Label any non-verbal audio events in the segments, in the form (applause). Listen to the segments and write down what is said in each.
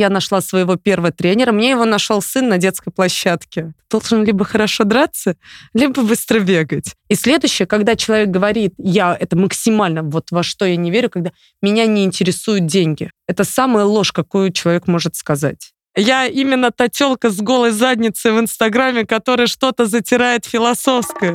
я нашла своего первого тренера, мне его нашел сын на детской площадке. Должен либо хорошо драться, либо быстро бегать. И следующее, когда человек говорит, я это максимально, вот во что я не верю, когда меня не интересуют деньги. Это самая ложь, какую человек может сказать. Я именно та телка с голой задницей в Инстаграме, которая что-то затирает философское.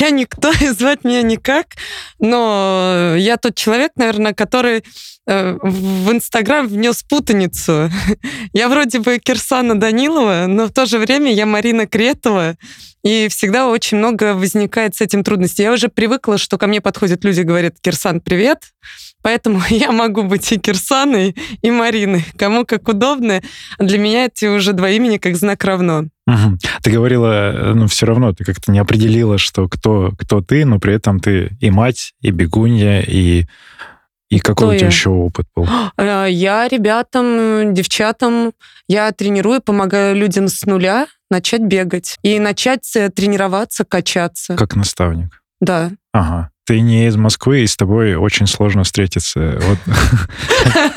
Я никто, (laughs) и звать меня никак, но я тот человек, наверное, который э, в Инстаграм внес путаницу. (laughs) Я вроде бы Кирсана Данилова, но в то же время я Марина Кретова, и всегда очень много возникает с этим трудностей. Я уже привыкла, что ко мне подходят люди, говорят, Кирсан, привет, Поэтому (laughs) я могу быть и Кирсаной, и Мариной. Кому как удобно. Для меня эти уже два имени как знак равно. Угу. Ты говорила, ну, все равно ты как-то не определила, что кто, кто ты, но при этом ты и мать, и бегунья, и и какой Кто у тебя я? еще опыт был? Э, (gasps) я ребятам, девчатам, я тренирую, помогаю людям с нуля начать бегать и начать э, тренироваться, качаться. Как наставник? Да. Ага ты не из Москвы, и с тобой очень сложно встретиться. Вот.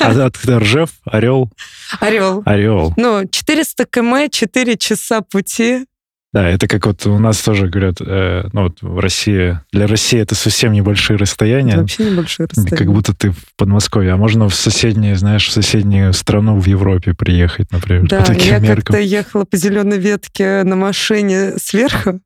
(laughs) От Ржев, Орел. Орел. Орел. Ну, 400 км, 4 часа пути. Да, это как вот у нас тоже говорят, э, ну вот в России, для России это совсем небольшие расстояния. Это вообще небольшие расстояния. Как будто ты в Подмосковье, а можно в соседнюю, знаешь, в соседнюю страну в Европе приехать, например. Да, я как-то ехала по зеленой ветке на машине сверху,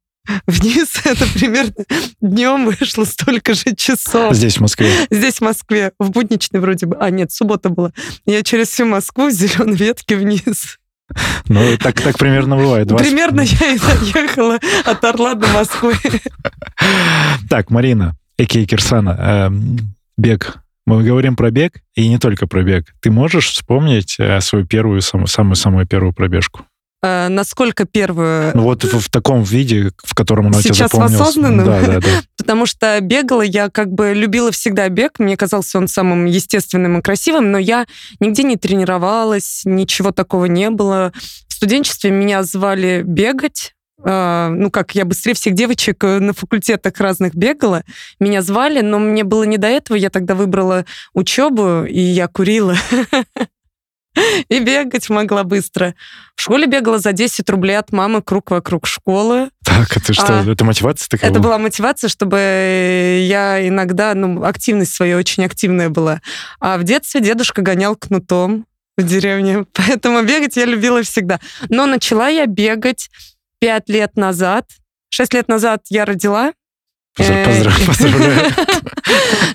Вниз (laughs) это примерно днем вышло столько же часов. Здесь, в Москве? Здесь, в Москве. В будничный вроде бы. А, нет, суббота была. Я через всю Москву в зеленой ветке вниз. Ну, так, так примерно бывает. 20... Примерно я и доехала от Орла до Москвы. Так, Марина, Эки Кирсана, э, бег. Мы говорим про бег, и не только про бег. Ты можешь вспомнить э, свою первую, самую-самую первую пробежку? Э, насколько первую... Ну вот в, в таком виде, в котором она Сейчас тебя запомнилась. осознанным? Да, да, да. (laughs) Потому что бегала я как бы любила всегда бег. Мне казался он самым естественным и красивым, но я нигде не тренировалась, ничего такого не было. В студенчестве меня звали бегать, Uh, ну как, я быстрее всех девочек э, на факультетах разных бегала. Меня звали, но мне было не до этого. Я тогда выбрала учебу, и я курила. (laughs) (laughs) и бегать могла быстро. В школе бегала за 10 рублей от мамы круг вокруг школы. Так, это что? А, это мотивация такая Это была мотивация, чтобы я иногда, ну, активность своя очень активная была. А в детстве дедушка гонял кнутом в деревне, (laughs) поэтому бегать я любила всегда. Но начала я бегать 5 лет назад. 6 лет назад я родила, Поздравляю. (laughs) поздравляю.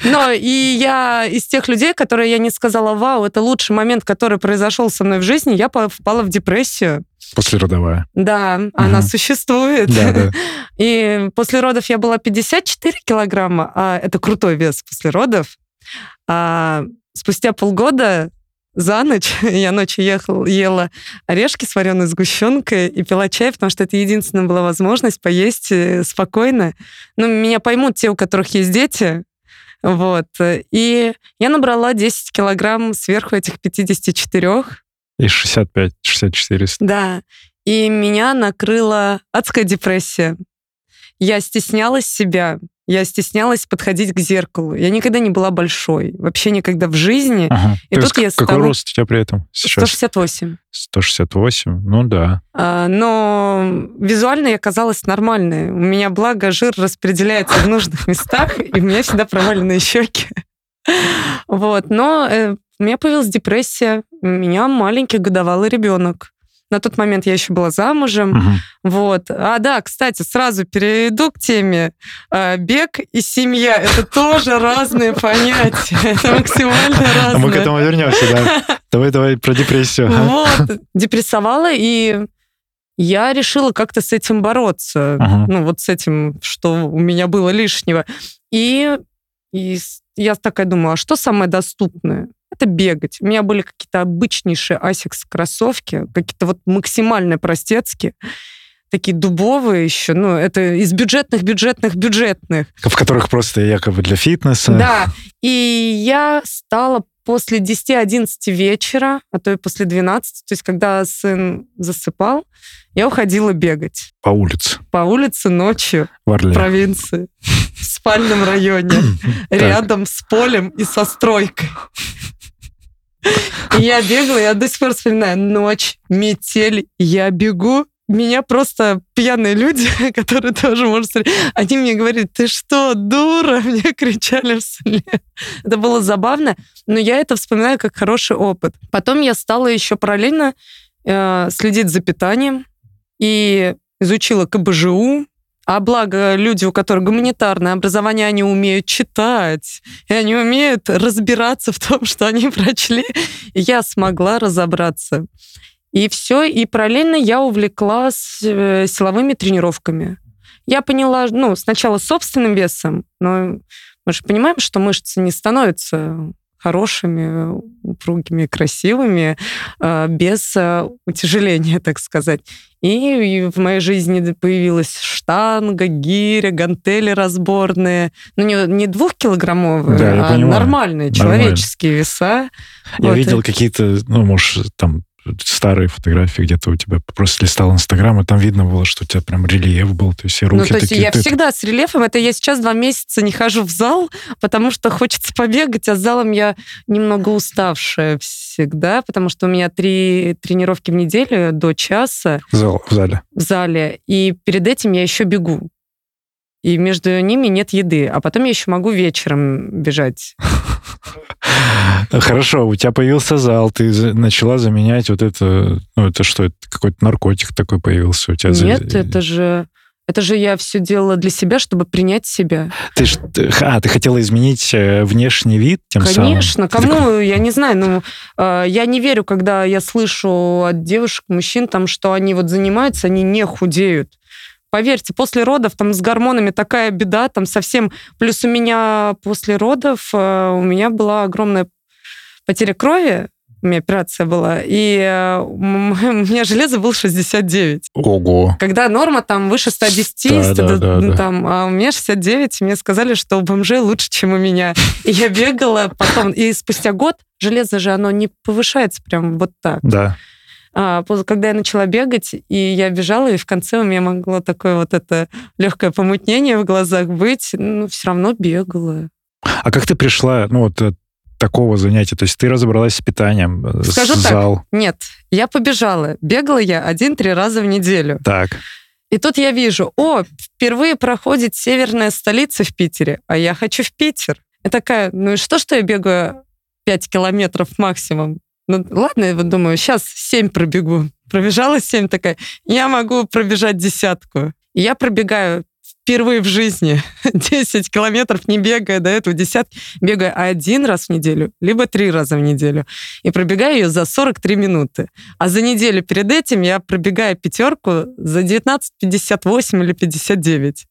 Но и я из тех людей, которые я не сказала, вау, это лучший момент, который произошел со мной в жизни, я впала в депрессию. Послеродовая. Да, угу. она существует. Да, да. (laughs) И после родов я была 54 килограмма, а это крутой вес после родов. А спустя полгода за ночь. (laughs) Я ночью ехала, ела орешки с вареной сгущенкой и пила чай, потому что это единственная была возможность поесть э, спокойно. Ну, меня поймут те, у которых есть дети. Вот. И я набрала 10 килограмм сверху этих 54. И 65, 64. Да. И меня накрыла адская депрессия. Я стеснялась себя, я стеснялась подходить к зеркалу. Я никогда не была большой. Вообще никогда в жизни. Ага. И тут я какой стала... рост у тебя при этом сейчас? 168. 168, ну да. А, но визуально я казалась нормальной. У меня, благо, жир распределяется в нужных (laughs) местах, и у меня всегда проваленные щеки. Вот. Но э, у меня появилась депрессия. У меня маленький годовалый ребенок. На тот момент я еще была замужем. Угу. Вот. А да, кстати, сразу перейду к теме. А, бег и семья — это тоже разные понятия. (laughs) Это максимально разные. А мы к этому вернемся, да. (laughs) Давай, давай про депрессию. Вот. Депрессовала, и я решила как-то с этим бороться. Ну, вот с этим, что у меня было лишнего. И, и я такая думаю, а что самое доступное? Это бегать. У меня были какие-то обычнейшие асикс кроссовки, какие-то вот максимально простецкие. такие дубовые еще, ну, это из бюджетных, бюджетных, бюджетных. В которых просто якобы для фитнеса. Да, и я стала после 10-11 вечера, а то и после 12, то есть когда сын засыпал, я уходила бегать. По улице. По улице ночью в, Орле. в провинции, в спальном районе, (laughs) рядом с полем и со стройкой. Я бегала, я до сих пор вспоминаю, ночь, метель, я бегу, меня просто пьяные люди, (laughs) которые тоже, может, они мне говорят, ты что, дура? (laughs) Мне кричали вслед. Это было забавно, но я это вспоминаю как хороший опыт. Потом я стала еще параллельно э, следить за питанием и изучила КБЖУ, а благо люди, у которых гуманитарное образование, они умеют читать, и они умеют разбираться в том, (laughs) что они прочли. Я смогла разобраться. И все, и параллельно я увлеклась э, силовыми тренировками. Я поняла, ну, сначала собственным весом, но мы же понимаем, что мышцы не становятся хорошими, упругими, красивыми, э, без э, утяжеления, так сказать. И в моей жизни появилась штанга, гиря, гантели разборные. Ну, не, не двухкилограммовые, да, а понимаю. нормальные Нормально. человеческие веса. Я Вот, видел и- какие-то, ну, может, там старые фотографии где-то у тебя просто листал Инстаграм, и там видно было, что у тебя прям рельеф был, то есть и руки Ну, то есть такие. я ты- всегда с рельефом. Это я сейчас два месяца не хожу в зал, потому что хочется побегать, а с залом я немного уставшая всегда, потому что у меня три тренировки в неделю до часа зал- в зале. в зале, и перед этим я еще бегу. И между ними нет еды, а потом я еще могу вечером бежать. (laughs) Хорошо, у тебя появился зал, ты за- начала заменять вот это, ну, это что, это какой-то наркотик такой появился у тебя? за- Нет, это же... Это же я все делала для себя, чтобы принять себя. Ты, ж- а, ты хотела изменить э, внешний вид тем самым? Конечно, Ты такой, кому, я не знаю, ну, э, я не верю, когда я слышу от девушек, мужчин, там, что они вот занимаются, они не худеют. Поверьте, после родов там с гормонами такая беда, там совсем... Плюс у меня после родов э, у меня была огромная потеря крови, у меня операция была, и э, (laughs) у меня железо было 69. Ого. Когда норма там выше 110, Да, 100, да, да, да. там, а у меня 69, и мне сказали, что у бомжей лучше, чем у меня. И я бегала потом, и спустя год железо же, оно не повышается прям вот так. Да. А, когда я начала бегать, и я бежала, и в конце у меня могло такое вот это легкое помутнение в глазах быть, ну, все равно бегала. А как ты пришла, ну, вот от такого занятия? То есть ты разобралась с питанием, э, Скажу с так. зал. Нет, я побежала. Бегала я один-три раза в неделю. Так. И тут я вижу, о, впервые проходит северная столица в Питере, а я хочу в Питер. И такая, ну и что, что я бегаю 5 километров максимум? Ну ладно, я вот думаю, сейчас 7 пробегу. Пробежала 7, такая, я могу пробежать десятку. И я пробегаю впервые в жизни (laughs) 10 километров, не бегая до этого десятки, бегаю один раз в неделю, либо три раза в неделю. И пробегаю ее за 43 минуты. А за неделю перед этим я пробегаю пятерку за 19.58 или 59.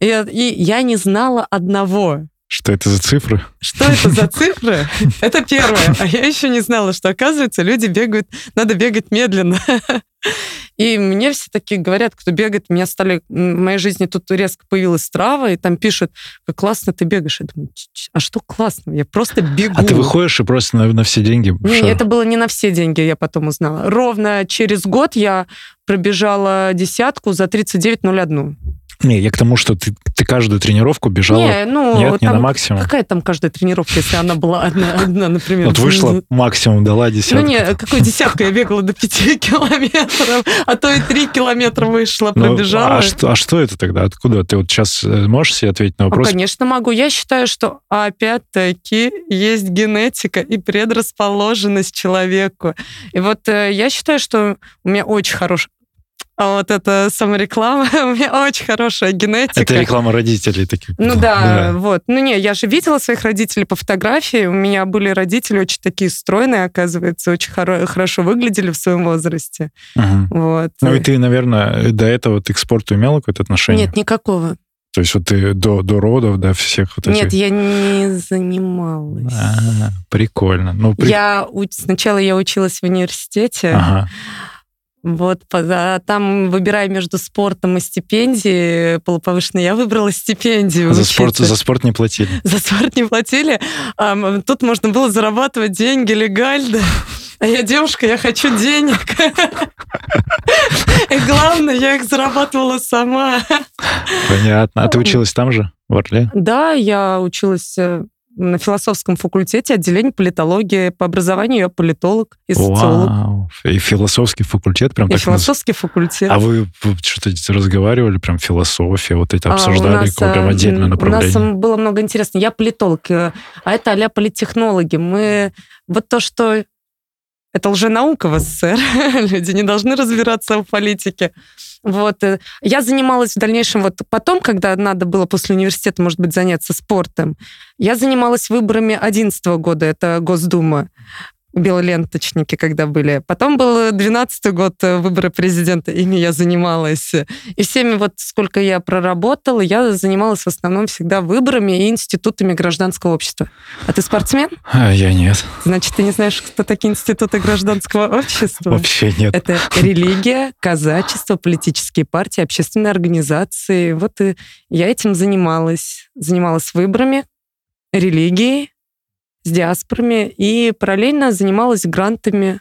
И и я не знала одного. Что это за цифры? Что это за цифры? (laughs) Это первое. А я еще не знала, что, оказывается, люди бегают, надо бегать медленно. (laughs) И мне все такие говорят, кто бегает, меня стали... В моей жизни тут резко появилась трава, и там пишут, как классно ты бегаешь. Я думаю, «Ч-ч, а что классно? Я просто бегу. А ты выходишь и просто на, на все деньги... Не, что? это было не на все деньги, я потом узнала. Ровно через год я пробежала десятку за 39.01. Не, я к тому, что ты, ты каждую тренировку бежала... Не, ну, Нет, не на максимум. Какая там каждая тренировка, если она была одна, одна например? Вот вышла максимум, дала Ну десятку. не, какую десятку я бегала до 5 (laughs) километров, а то и 3 километра вышла, Ну, пробежала. а, что, а что это тогда? Откуда? Ты вот сейчас можешь себе ответить на Ну, вопрос? конечно, могу. Я считаю, что опять-таки есть генетика и предрасположенность человеку. И вот э, я считаю, что у меня очень хорошая а вот это самореклама, (laughs) у меня очень хорошая генетика. Это реклама родителей таких. Ну да, вот. Ну не, я же видела своих родителей по фотографии. У меня были родители очень такие стройные, оказывается, очень хоро- хорошо выглядели в своем возрасте. Мгм. Вот. Ну и ты, наверное, до этого ты к спорту имела какое-то отношение? Нет, никакого. То есть вот ты до, до родов, до всех вот этих... Нет, я не занималась. А, прикольно. Ну, при- Я сначала я училась в университете. Ага. Вот, а там, выбирая между спортом и стипендией полуповышенной, я выбрала стипендию. А за спорт, за спорт не платили? (laughs) За спорт не платили. А, тут можно было зарабатывать деньги легально. А я девушка, я хочу денег. И главное, я их зарабатывала сама. Понятно. А ты училась там же, в Орле? Да, я училась э, на философском факультете отделение политологии. По образованию я политолог и социолог. Вау. И философский факультет прям и так... философский наз... факультет. А вы, вы что-то разговаривали, прям философия, вот это обсуждали, а нас, прям отдельное направление? У нас было много интересного. Я политолог, э, а это а политтехнологи. Мы... Вот то, что это лженаука в СССР. (laughs) Люди не должны разбираться в политике. Вот. Э, я занималась в дальнейшем, вот потом, когда надо было после университета, может быть, заняться спортом, я занималась выборами 2011 года, это Госдума белоленточники, когда были. Потом был 12 год э, выборы президента, ими я занималась. И всеми вот сколько я проработала, я занималась в основном всегда выборами и институтами гражданского общества. А ты спортсмен? А, я нет. Значит, ты не знаешь, кто такие институты гражданского общества? Вообще нет. Это религия, казачество, политические партии, общественные организации. Вот и я этим занималась. Занималась выборами, религией, с диаспорами и параллельно занималась грантами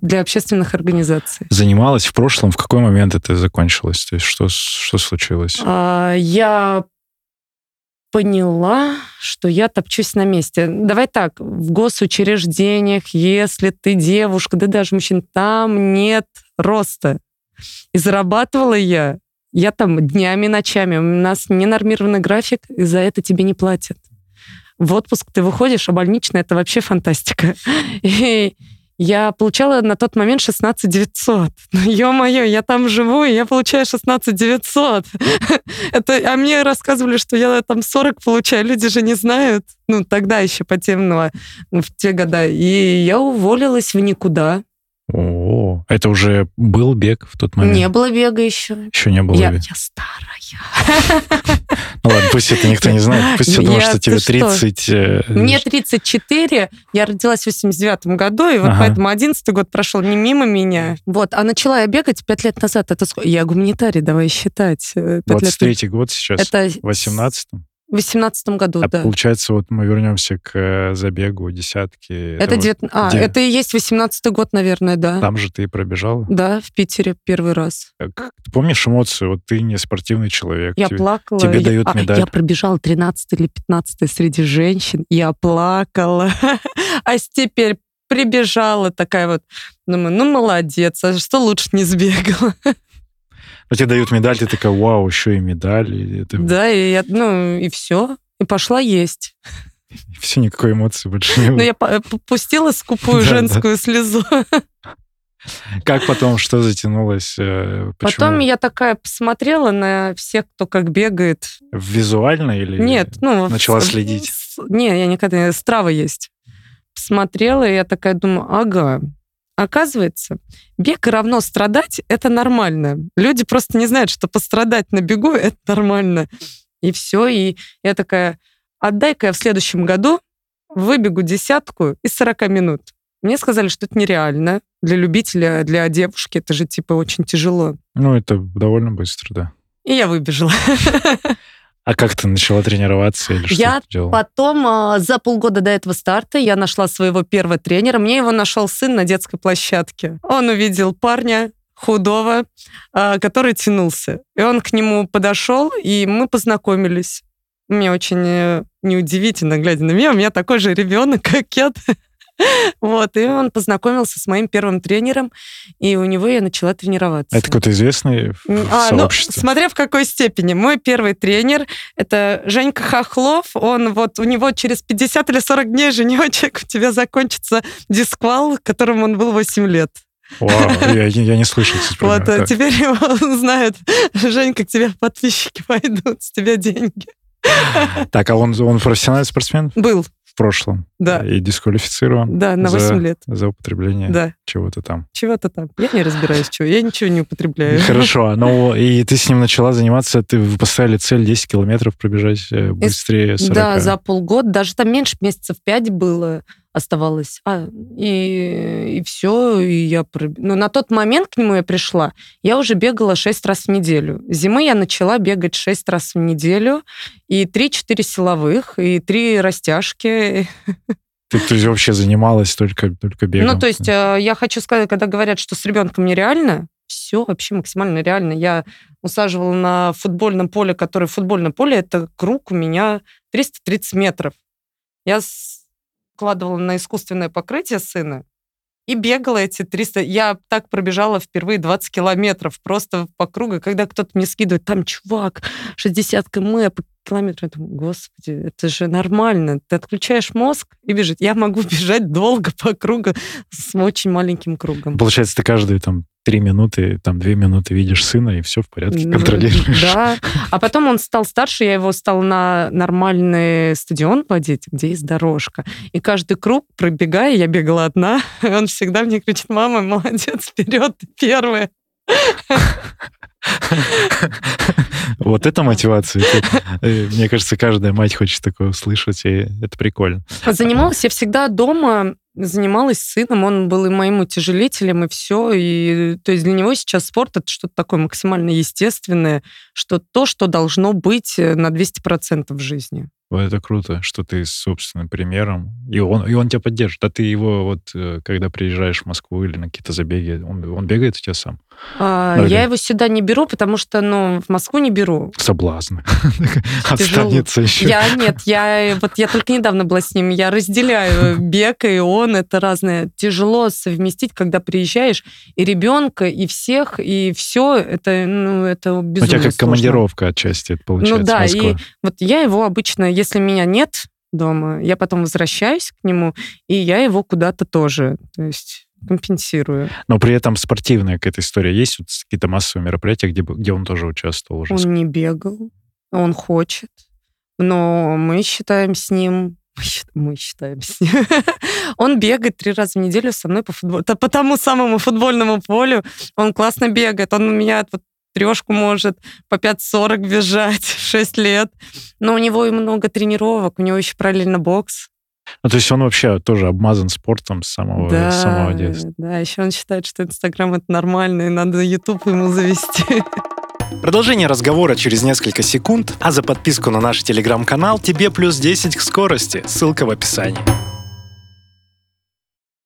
для общественных организаций. Занималась в прошлом? В какой момент это закончилось? То есть что, что случилось? А, я поняла, что я топчусь на месте. Давай так, в госучреждениях, если ты девушка, да даже мужчин, там нет роста. И зарабатывала я, я там днями, ночами. У нас ненормированный график, и за это тебе не платят в отпуск ты выходишь, а больничная это вообще фантастика. (laughs) И я получала на тот момент 16 900. (laughs) Ну, ё-моё, я там живу, и я получаю 16 900. (laughs) это, а мне рассказывали, что я там 40 получаю. Люди же не знают. Ну, тогда еще по темного, в те года. И я уволилась в никуда. О, это уже был бег в тот момент? Не было бега еще. Еще не было я, бега. Я старая. Ну ладно, пусть это никто не знает. Пусть все думают, что тебе 30... Э, Мне 34. Я родилась в 89 году, и вот поэтому 11 год прошел не мимо меня. Вот, а начала я бегать 5 лет назад. Это? Я гуманитарий, давай считать. 23 год сейчас? Это... В 18 в 2018 году, а да. получается, вот мы вернемся к э, забегу десятки. Это, это, 9... вот, а, где... это и есть 18 год, наверное, да. Там же ты пробежала? Да, в Питере первый раз. Как, ты помнишь эмоцию? Вот ты не спортивный человек. Я тебе, плакала. Тебе я, дают медаль. А, я пробежала 13 или 15 среди женщин. Я плакала. (laughs) а теперь прибежала такая вот, думаю, ну молодец, а что лучше не сбегала? (laughs) Но тебе дают медаль, ты такая, вау, еще и медаль. И это... Да, и я, ну, и все. И пошла есть. (laughs) И все, никакой эмоции больше не было. Ну, я пустила скупую женскую слезу. (laughs) Как потом, что затянулось? Э, почему? Потом я такая посмотрела на всех, кто как бегает. Визуально или Нет, ну... Начала следить? Не, я никогда... Страва есть. Посмотрела, и я такая думаю, ага, Оказывается, бег равно страдать — это нормально. Люди просто не знают, что пострадать на бегу — это нормально. И все. И я такая, отдай-ка я в следующем году выбегу десятку из 40 минут. Мне сказали, что это нереально. Для любителя, для девушки это же типа очень тяжело. Ну, это довольно быстро, да. И я выбежала. (laughs) А как ты начала тренироваться или что Я ты делала? потом, а, за полгода до этого старта, я нашла своего первого тренера. Мне его нашел сын на детской площадке. Он увидел парня, худого, а, который тянулся. И он к нему подошел, и мы познакомились. Мне очень э, неудивительно, глядя на меня, у меня такой же ребенок, как я. (laughs) Вот, и он познакомился с моим первым тренером, и у него я начала тренироваться. Это какой-то известный в а, ну, сообществе? Ну, смотря в какой степени. Мой первый тренер — это Женька Хохлов. Он вот, у него через 50 или 40 дней, женечек, у тебя закончится дисквал, которому он был 8 лет. Вау, (laughs) я, я не слышал. Вот, а теперь (laughs) его знают. Женька, к тебе подписчики пойдут, с тебя деньги. Так, а он, он профессиональный спортсмен? Был в прошлом. Да. И дисквалифицирован. Да, на 8 за, лет. За употребление да. чего-то там. Чего-то там. Я не разбираюсь, чего. Я ничего не употребляю. (laughs) Хорошо. Ну, (laughs) и ты с ним начала заниматься, ты поставили цель 10 километров пробежать э, быстрее 40. Да, за полгода. Даже там меньше месяцев 5 было. Оставалось. А, и, и все, и я... Но на тот момент к нему я пришла, я уже бегала 6 раз в неделю. Зимы я начала бегать 6 раз в неделю, и 3-4 силовых, и 3 растяжки. (laughs) Ты, ты вообще занималась только, только бегом? Ну, то есть э, я хочу сказать, когда говорят, что с ребенком нереально, все вообще максимально реально. Я усаживала на футбольном поле, которое футбольное поле, это круг у меня 330 метров. Я складывала на искусственное покрытие сына и бегала эти 300... Я так пробежала впервые 20 километров просто по кругу. Когда кто-то мне скидывает, там, чувак, 60 км по километру. Я думаю, господи, это же нормально. Ты отключаешь мозг и бежит. Я могу (laughs) бежать долго по кругу с очень маленьким кругом. Получается, ты каждые там три минуты, там две минуты видишь сына, и все в порядке, контролируешь. Да. А потом он стал старше, я его стал на нормальный стадион водить, где есть дорожка. И каждый круг, пробегая, я бегала одна, (laughs) он всегда мне кричит, мама, молодец, вперед, первая. (laughs) Вот это мотивация. Э, мне кажется, каждая мать хочет такое услышать, и это прикольно. Занималась я всегда дома, занималась сыном, он был и моим утяжелителем, и все. И, то есть для него сейчас спорт — это что-то такое максимально естественное, что то, что должно быть э, на 200% в жизни. Это круто, что ты с собственным примером, и он, и он тебя поддержит. А ты его вот, э, когда приезжаешь в Москву или на какие-то забеги, он, он бегает у тебя сам? А, я его сюда не беру, потому что, ну, в Москву не беру. Соблазн. (laughs) Останется еще. Я нет, я вот я только недавно была с ним, я разделяю (laughs) бег и он, это разное. Тяжело совместить, когда приезжаешь, и ребенка, и всех, и все, это, ну, это безумно У тебя как командировка отчасти это получается, Ну да, и вот я его обычно, если меня нет дома, я потом возвращаюсь к нему, и я его куда-то тоже, то есть компенсирую. Но при этом спортивная какая-то история есть? Вот какие-то массовые мероприятия, где, где он тоже участвовал уже? Он не бегал, он хочет. Но мы считаем с ним (laughs) мы считаем с ним. (laughs) Он бегает три раза в неделю со мной по футболу. По тому самому футбольному полю. Он классно бегает. Он у меня вот трешку может по 5.40 бежать, (laughs) 6 лет. Но у него и много тренировок, у него еще параллельно бокс. Ну, то есть он вообще тоже обмазан спортом с самого, да, с самого детства. Да, еще он считает, что Инстаграм это нормально, и надо Ютуб ему завести. (laughs) Продолжение разговора через несколько секунд, а за подписку на наш телеграм-канал тебе плюс 10 к скорости. Ссылка в описании.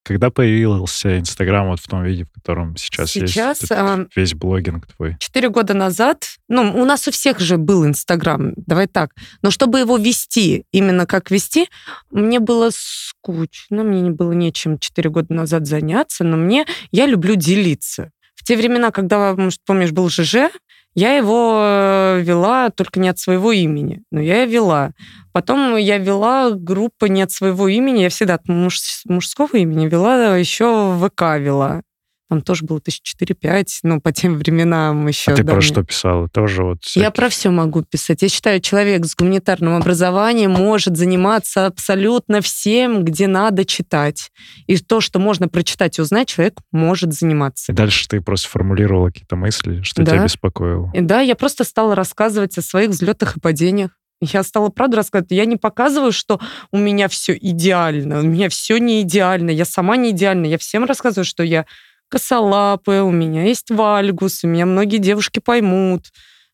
Когда появился Инстаграм вот в том виде, в котором сейчас, сейчас есть а, весь блогинг твой? Четыре года назад, ну, у нас у всех же был Инстаграм, давай так, но чтобы его вести, именно как вести, мне было скучно, мне не было нечем четыре года назад заняться, но мне, я люблю делиться. В те времена, когда, может, помнишь, был ЖЖ, я его э, вела только не от своего имени, но я вела. Потом я вела группы не от своего имени, я всегда от муж, мужского имени вела, еще ВК вела. Там тоже было тысяч четыре-пять, ну, по тем временам еще. А ты да, про мне... что писала? Тоже вот... Всякие... Я про все могу писать. Я считаю, человек с гуманитарным образованием может заниматься абсолютно всем, где надо читать. И то, что можно прочитать и узнать, человек может заниматься. И дальше ты просто формулировала какие-то мысли, что да. тебя беспокоило. И да, я просто стала рассказывать о своих взлетах и падениях. Я стала правду рассказывать. Я не показываю, что у меня все идеально. У меня все не идеально. Я сама не идеальна. Я всем рассказываю, что я косолапая, у меня есть вальгус, у меня многие девушки поймут.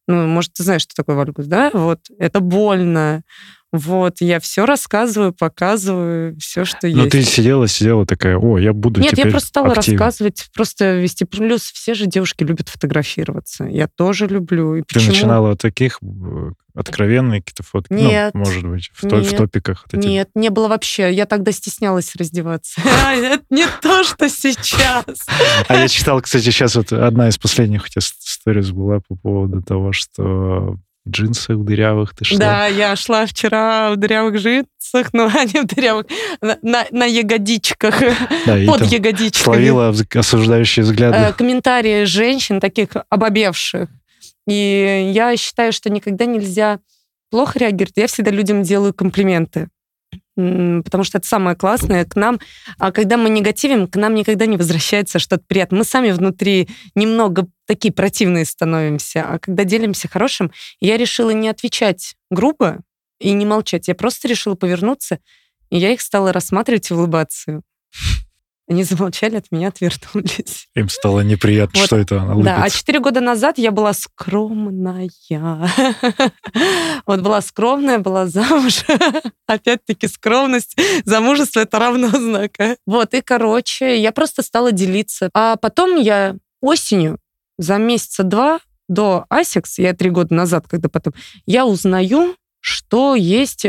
Ну, может, ты знаешь, что такое вальгус, да? Вот, это больно. Вот, я все рассказываю, показываю, все, что Но есть. ты сидела, сидела такая, о, я буду Нет, я просто стала активен. рассказывать, просто вести. Плюс все же девушки любят фотографироваться. Я тоже люблю. И ты почему? начинала от таких э, откровенные какие-то фотки? Ну, нет. Ну, может быть, в, нет, в топиках. Вот эти... Нет, не было вообще. Я тогда стеснялась раздеваться. (laughs) А, это не то, что сейчас. А я читал, кстати, сейчас вот одна из последних у тебя сториз была по поводу того, что джинсах дырявых ты шла? Да, я шла вчера в дырявых джинсах, но (laughs) они в дырявых, на, на, на ягодичках, да, под ягодичками. Словила осуждающие взгляды. Э, комментарии женщин, таких обобевших. И я считаю, что никогда нельзя плохо реагировать. Я всегда людям делаю комплименты потому что это самое классное к нам. А когда мы негативим, к нам никогда не возвращается что-то приятное. Мы сами внутри немного такие противные становимся, а когда делимся хорошим, я решила не отвечать грубо и не молчать. Я просто решила повернуться И я их стала рассматривать и улыбаться. Они замолчали, от меня отвернулись. Им стало неприятно, Вот, что это она Да, а улыбится. четыре года назад я была скромная. Вот была скромная, была замуж. Опять-таки скромность, замужество это равно знака. Вот, и, короче, я просто стала делиться. А потом я осенью за месяца два до ASICS, я три года назад, когда потом, я узнаю, что есть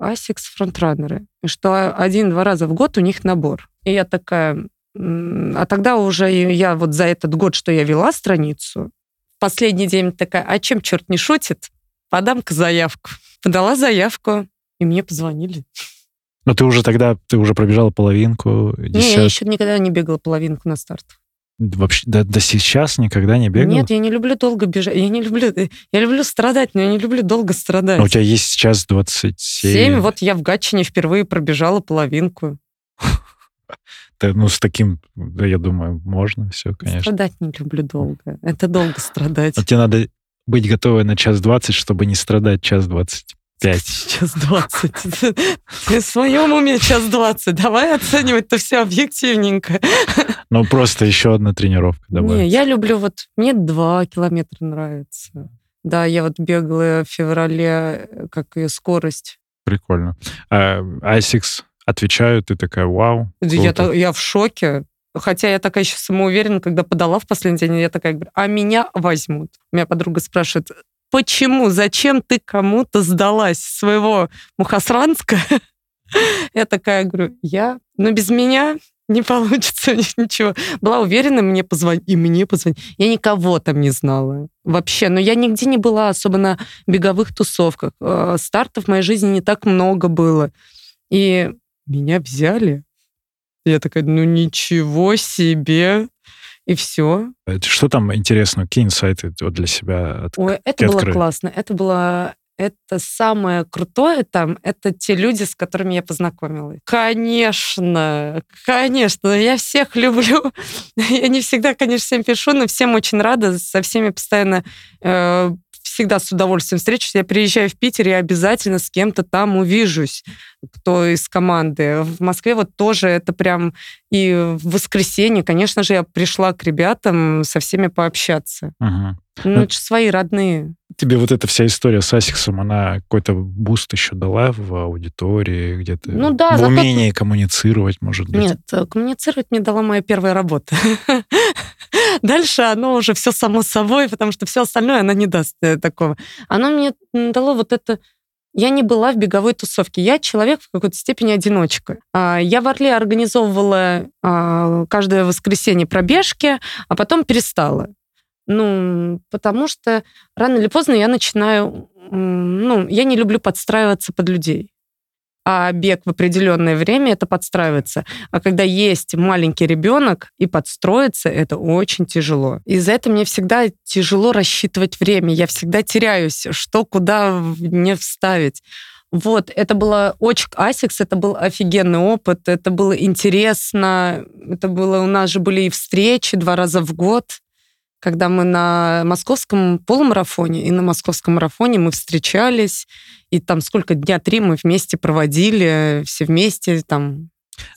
ASICS FrontRunner ы, и что один-два раза в год у них набор. И я такая, а тогда уже я вот за этот год, что я вела страницу, последний день такая, а чем черт не шутит? Подам-ка заявку. Подала заявку, и мне позвонили. Но ты уже тогда, ты уже пробежала половинку, Не, я десят- еще никогда не бегала половинку на старт. вообще до, до сейчас никогда не бегала? Нет, я не люблю долго бежать. Я не люблю... Я люблю страдать, но я не люблю долго страдать. А у тебя есть сейчас 27. Семь, вот я в Гатчине впервые пробежала половинку. Ну, с таким, да, я думаю, можно все, конечно. Страдать не люблю долго. Это долго страдать. Но тебе надо быть готовой на час 20, чтобы не страдать час 25. Час двадцать. Ты в своем уме час двадцать. Давай оценивать-то все объективненько. Ну, просто еще одна тренировка Не, добавить. я люблю вот... Мне два километра нравится. Да, я вот бегала в феврале, э, как ее скорость. Прикольно. А ASICS отвечают, ты такая, вау, Я, та- я в шоке. Хотя я такая еще самоуверена, когда подала в последний день, я такая говорю, а меня возьмут. Меня подруга спрашивает, почему, зачем ты кому-то сдалась своего Мухасранска? (laughs) Я такая говорю, я, но без меня не получится (laughs) ничего. Была уверена, мне позвонить, и мне позвонить. Я никого там не знала вообще, но я нигде не была, особо на беговых тусовках. Э, Стартов в моей жизни не так много было. И меня взяли. Я такая, ну ничего себе. И все. Это Что там интересно? Какие инсайты вот для себя? от- Ой, это было классно. Это было... Это самое крутое там, это те люди, с которыми я познакомилась. Конечно, конечно, я всех люблю. (laughs) Я не всегда, конечно, всем пишу, но всем очень рада, со всеми постоянно э, всегда с удовольствием встречусь. Я приезжаю в Питер, я обязательно с кем-то там увижусь, кто из команды. В Москве вот тоже это прям и в воскресенье, конечно же, я пришла к ребятам со всеми пообщаться. Мгм. Ну, Ну, это же свои родные. Тебе вот эта вся история с ASICS ом, она какой-то boost еще дала в аудитории, где-то Ну да, в умении коммуницировать, может быть? Нет, э, коммуницировать мне дала моя первая работа. (laughs) (laughs) Дальше оно уже все само собой, потому что все остальное она не даст э, такого. Оно мне дало вот это... Я не была в беговой тусовке. Я человек в какой-то степени одиночка. А, Я в Орле организовывала а, каждое воскресенье пробежки, а потом перестала. Ну, потому что рано или поздно я начинаю... Ну, я не люблю подстраиваться под людей. А бег в определенное время это подстраиваться. А когда есть маленький ребенок и подстроиться, это очень тяжело. Из-за этого мне всегда тяжело рассчитывать время. Я всегда теряюсь, что куда мне вставить. Вот, это было очень... ASICS, это был офигенный опыт, это было интересно, это было... У нас же были и встречи два раза в год, когда мы на московском полумарафоне и на московском марафоне мы встречались, и там сколько, дня три мы вместе проводили, все вместе, там,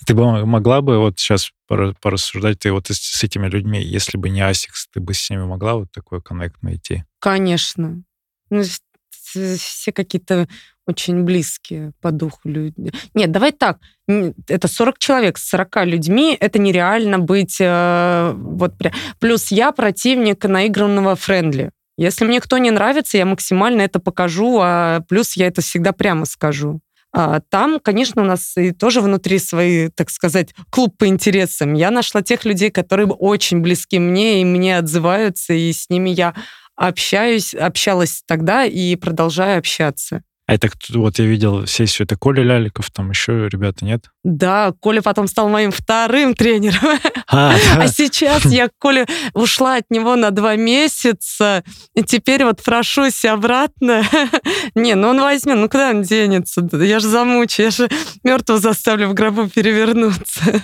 Ты бы могла бы вот сейчас пора- порассуждать, ты вот с, этими людьми, если бы не ASICS, ты бы с ними могла вот такой коннект найти? конечно. Ну, все какие-то очень близкие по духу люди. Нет, давай так, это 40 человек, с 40 людьми это нереально быть э, вот пря- Плюс я противник наигранного friendly. Если мне кто не нравится, я максимально это покажу, а плюс я это всегда прямо скажу. А там, конечно, у нас и тоже внутри свои, так сказать, клуб по интересам. Я нашла тех людей, которые очень близки мне, и мне отзываются, и с ними я общаюсь, общалась тогда и продолжаю общаться. А это вот я видел сессию, это Коля Ляликов, там еще ребята нет? Да, Коля потом стал моим вторым (laughs) тренером. А, А сейчас я, Коля, ушла от него на два месяца, и теперь вот прошусь обратно. (laughs) Не, ну он возьмет, ну куда он денется? Я же замучу, я же мертвого заставлю в гробу перевернуться.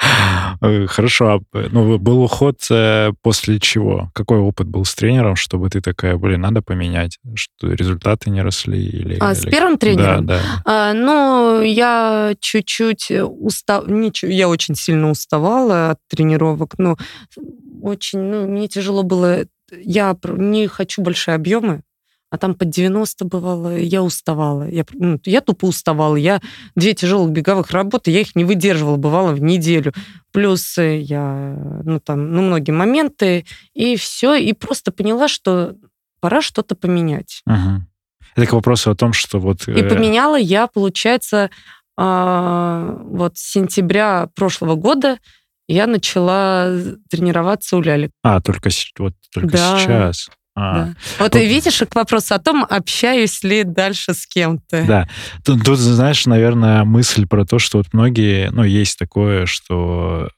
(laughs) Э, Хорошо, а, э, ну, был уход э, после чего? Какой опыт был с тренером, чтобы ты такая, блин, надо поменять, что результаты не росли? Или, А, с или- первым тренером? Да, да. А, ну, я чуть-чуть устав... Ничего, я очень сильно уставала от тренировок. Ну, очень, ну, мне тяжело было. Я не хочу большие объемы, а там под 90 бывало, я уставала. Я, ну, я тупо уставала. Я две тяжелых беговых работы, я их не выдерживала, бывало, в неделю. Плюс я, ну, там, ну, многие моменты, и все, и просто поняла, что пора что-то поменять. Мгм. Это к вопросу о том, что вот... И э, поменяла я, получается, а, вот с сентября прошлого года я начала тренироваться у Ляли. А, только, вот, только Да. сейчас. А, Да. Вот Вот. видишь, к вопросу о том, общаюсь ли дальше с кем-то. Да. Тут, тут, знаешь, наверное, мысль про то, что вот многие, ну, есть такое, что,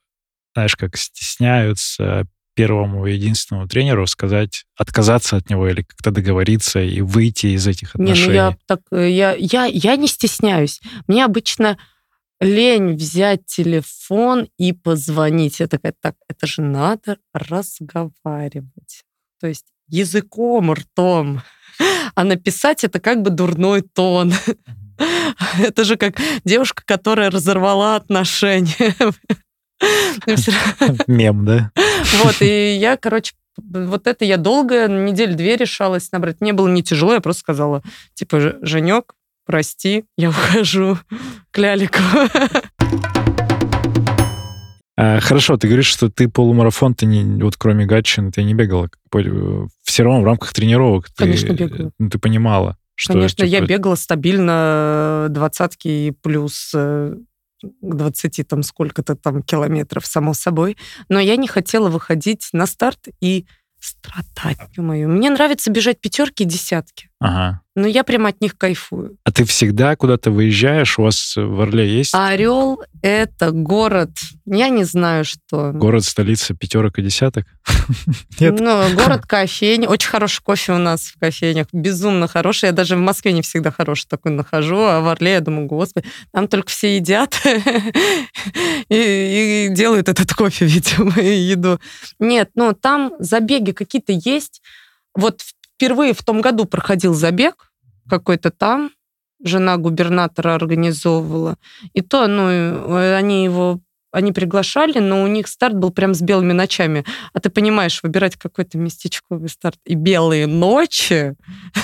знаешь, как стесняются первому единственному тренеру сказать, отказаться от него или как-то договориться и выйти из этих Не, отношений. ну я так, э, я, я, я не стесняюсь. Мне обычно лень взять телефон и позвонить. Я такая, так, это же надо разговаривать. То есть языком, ртом. (laughs) А написать это как бы дурной тон. (laughs) Это же как девушка, которая разорвала отношения. (laughs) Всё Мем, да? вот, и я, короче, вот это я долго, неделю две решалась набрать. Мне было не тяжело, я просто сказала, типа, «Ж- Женек, прости, я ухожу к Лялику. А, хорошо, ты говоришь, что ты полумарафон, ты не, вот кроме Гатчины, ты не бегала. Все равно в рамках тренировок ты, Конечно, бегала. ну, ты понимала, что... Конечно, я типа, бегала стабильно двадцатки и плюс э, к 20 там сколько-то там километров, само собой. Но я не хотела выходить на старт и страдать, ё-моё. Мне нравится бежать пятерки и десятки. Ага. Но я прям от них кайфую. А ты всегда куда-то выезжаешь? У вас в Орле есть Орел — это город, я не знаю, что. город, столица пятерок и десяток? (laughs) Нет? Ну, город кофейни. Очень хороший кофе у нас в кофейнях. Безумно хороший. Я даже в Москве не всегда хороший такой нахожу, а в Орле я думаю, господи, там только все едят (laughs) и, и делают этот кофе, (laughs) видимо, и еду. Нет, ну там забеги какие-то есть. Вот впервые в том году проходил забег какой-то там, жена губернатора организовывала. И то, ну, э, они его они приглашали, но у них старт был прям с белыми ночами. А ты понимаешь, выбирать какой-то местечковый старт и белые ночи,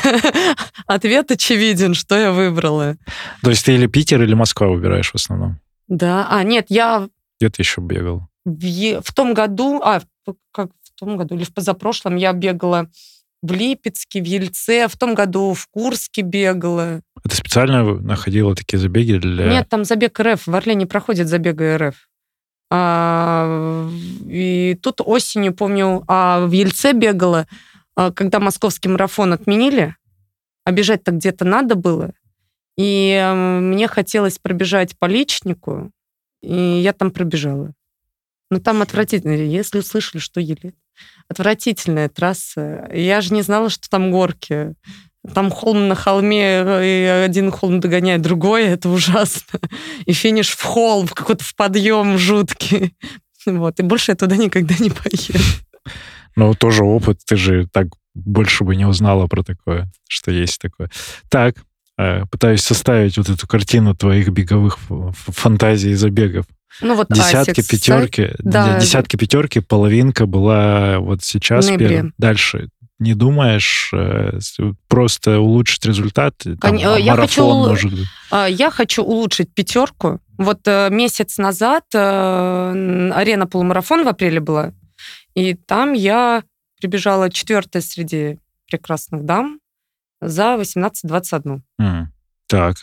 (laughs) ответ очевиден, что я выбрала. То есть ты или Питер, или Москва выбираешь в основном? Да, а нет, я Где ты еще бегал? в, в том году, а, как в том году или в позапрошлом я бегала в Липецке, в Ельце, в том году в Курске бегала. А ты специально находила такие забеги для... Нет, там забег РФ, в Орле не проходит забега РФ. А, и тут осенью, помню, а в Ельце бегала, а, когда московский марафон отменили, а бежать-то где-то надо было. И мне хотелось пробежать по личнику, и я там пробежала. Ну, там отвратительно. Если услышали, что еле. Отвратительная трасса. Я же не знала, что там горки. Там холм на холме, и один холм догоняет другой, это ужасно. И финиш в холм, в какой-то в подъем жуткий. Вот. И больше я туда никогда не поеду. Ну, тоже опыт, ты же так больше бы не узнала про такое, что есть такое. Так, э, пытаюсь составить вот эту картину твоих беговых фантазий и забегов. Ну вот Десятки, Asics, пятерки. да. Десятки, пятерки, половинка была вот сейчас. Первым. Дальше. Не думаешь э, просто улучшить результат? Там, э, я марафон, хочу может быть. А, Я хочу улучшить пятерку. Вот э, месяц назад арена полумарафон в апреле была, и там я прибежала четвертая среди прекрасных дам за 18-21. М, Так.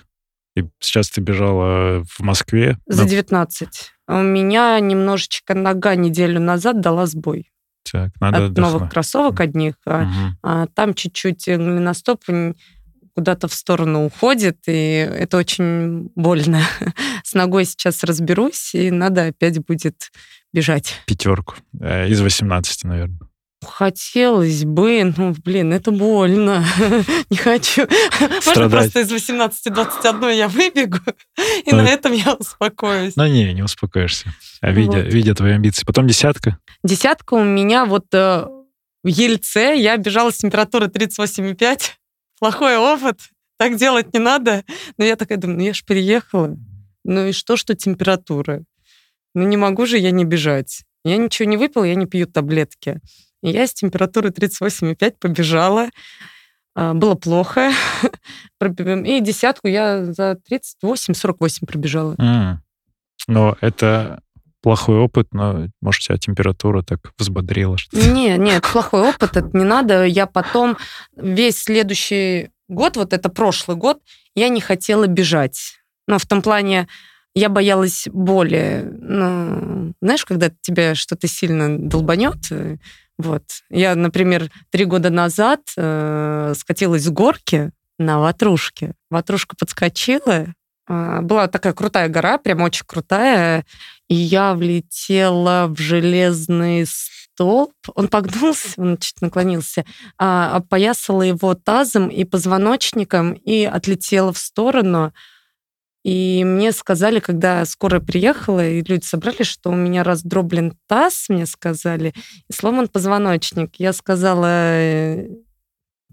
И сейчас ты бежала в Москве. За Ну, 19. А У меня немножечко нога неделю назад дала сбой так, надо от новых кроссовок одних. а, Мгм. а там чуть-чуть э, голеностоп куда-то в сторону уходит, и это очень больно. (laughs) С ногой сейчас разберусь, и надо опять будет бежать. Пятерку. Э, Из 18, наверное. Хотелось бы, ну, блин, это больно. (laughs) Не хочу. Можно Страдать. просто из 18-21 я выбегу, и Ну, на этом я успокоюсь. Ну не, не успокоишься. А видя, Вот. видя твои амбиции. Потом десятка. Десятка у меня вот э, в Ельце, я бежала с температурой 38,5. Плохой опыт, так делать не надо. Но я такая думаю, ну я ж приехала. Ну и что, что температура? Ну не могу же я не бежать. Я ничего не выпила, я не пью таблетки. Я с температурой 38,5 побежала. А, Было плохо. (laughs) И десятку я за 38-48 пробежала. М. Но это плохой опыт, но, может, тебя температура так взбодрила. Что... Не, нет, (laughs) плохой опыт, это не надо. Я потом весь следующий год, вот это прошлый год, я не хотела бежать. Ну, в том плане, я боялась боли. Ну, знаешь, когда тебя что-то сильно долбанет, э, вот. Я, например, три года назад э, скатилась с горки на ватрушке. Ватрушка подскочила. А, Была такая крутая гора, прям очень крутая. И я влетела в железный столб. Он погнулся, он чуть наклонился, а, опоясала его тазом и позвоночником и отлетела в сторону. И мне сказали, когда скорая приехала, и люди собрали, что у меня раздроблен таз, мне сказали, и сломан позвоночник. Я сказала, «Э,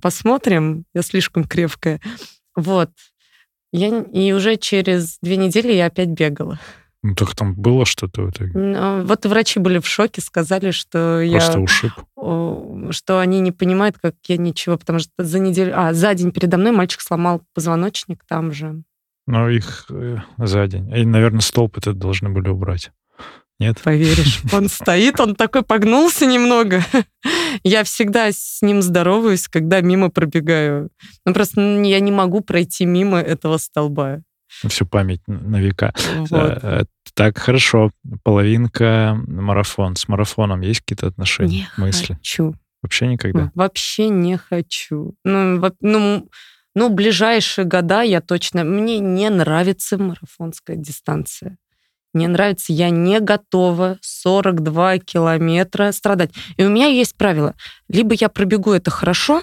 посмотрим, я слишком крепкая. Вот. Я, и уже через две недели я опять бегала. Ну, так там было что-то в итоге. Но Вот врачи были в шоке, сказали, что Просто я, ушиб. о, что они не понимают, как я ничего, потому что за неделю, а за день передо мной мальчик сломал позвоночник там же. Но их э, за день. И, наверное, столб это должны были убрать. Нет? Поверишь, (laughs) он стоит, он такой погнулся немного. Я всегда с ним здороваюсь, когда мимо пробегаю. Ну просто я не могу пройти мимо этого столба. Всю память на века. Вот. Э, э, Так, хорошо. Половинка марафон. С марафоном есть какие-то отношения, Не мысли? хочу. Вообще никогда? Вообще не хочу. Ну, ну, ну, ближайшие года я точно... Мне не нравится марафонская дистанция. Не нравится, я не готова 42 километра страдать. И у меня есть правило. Либо я пробегу это хорошо,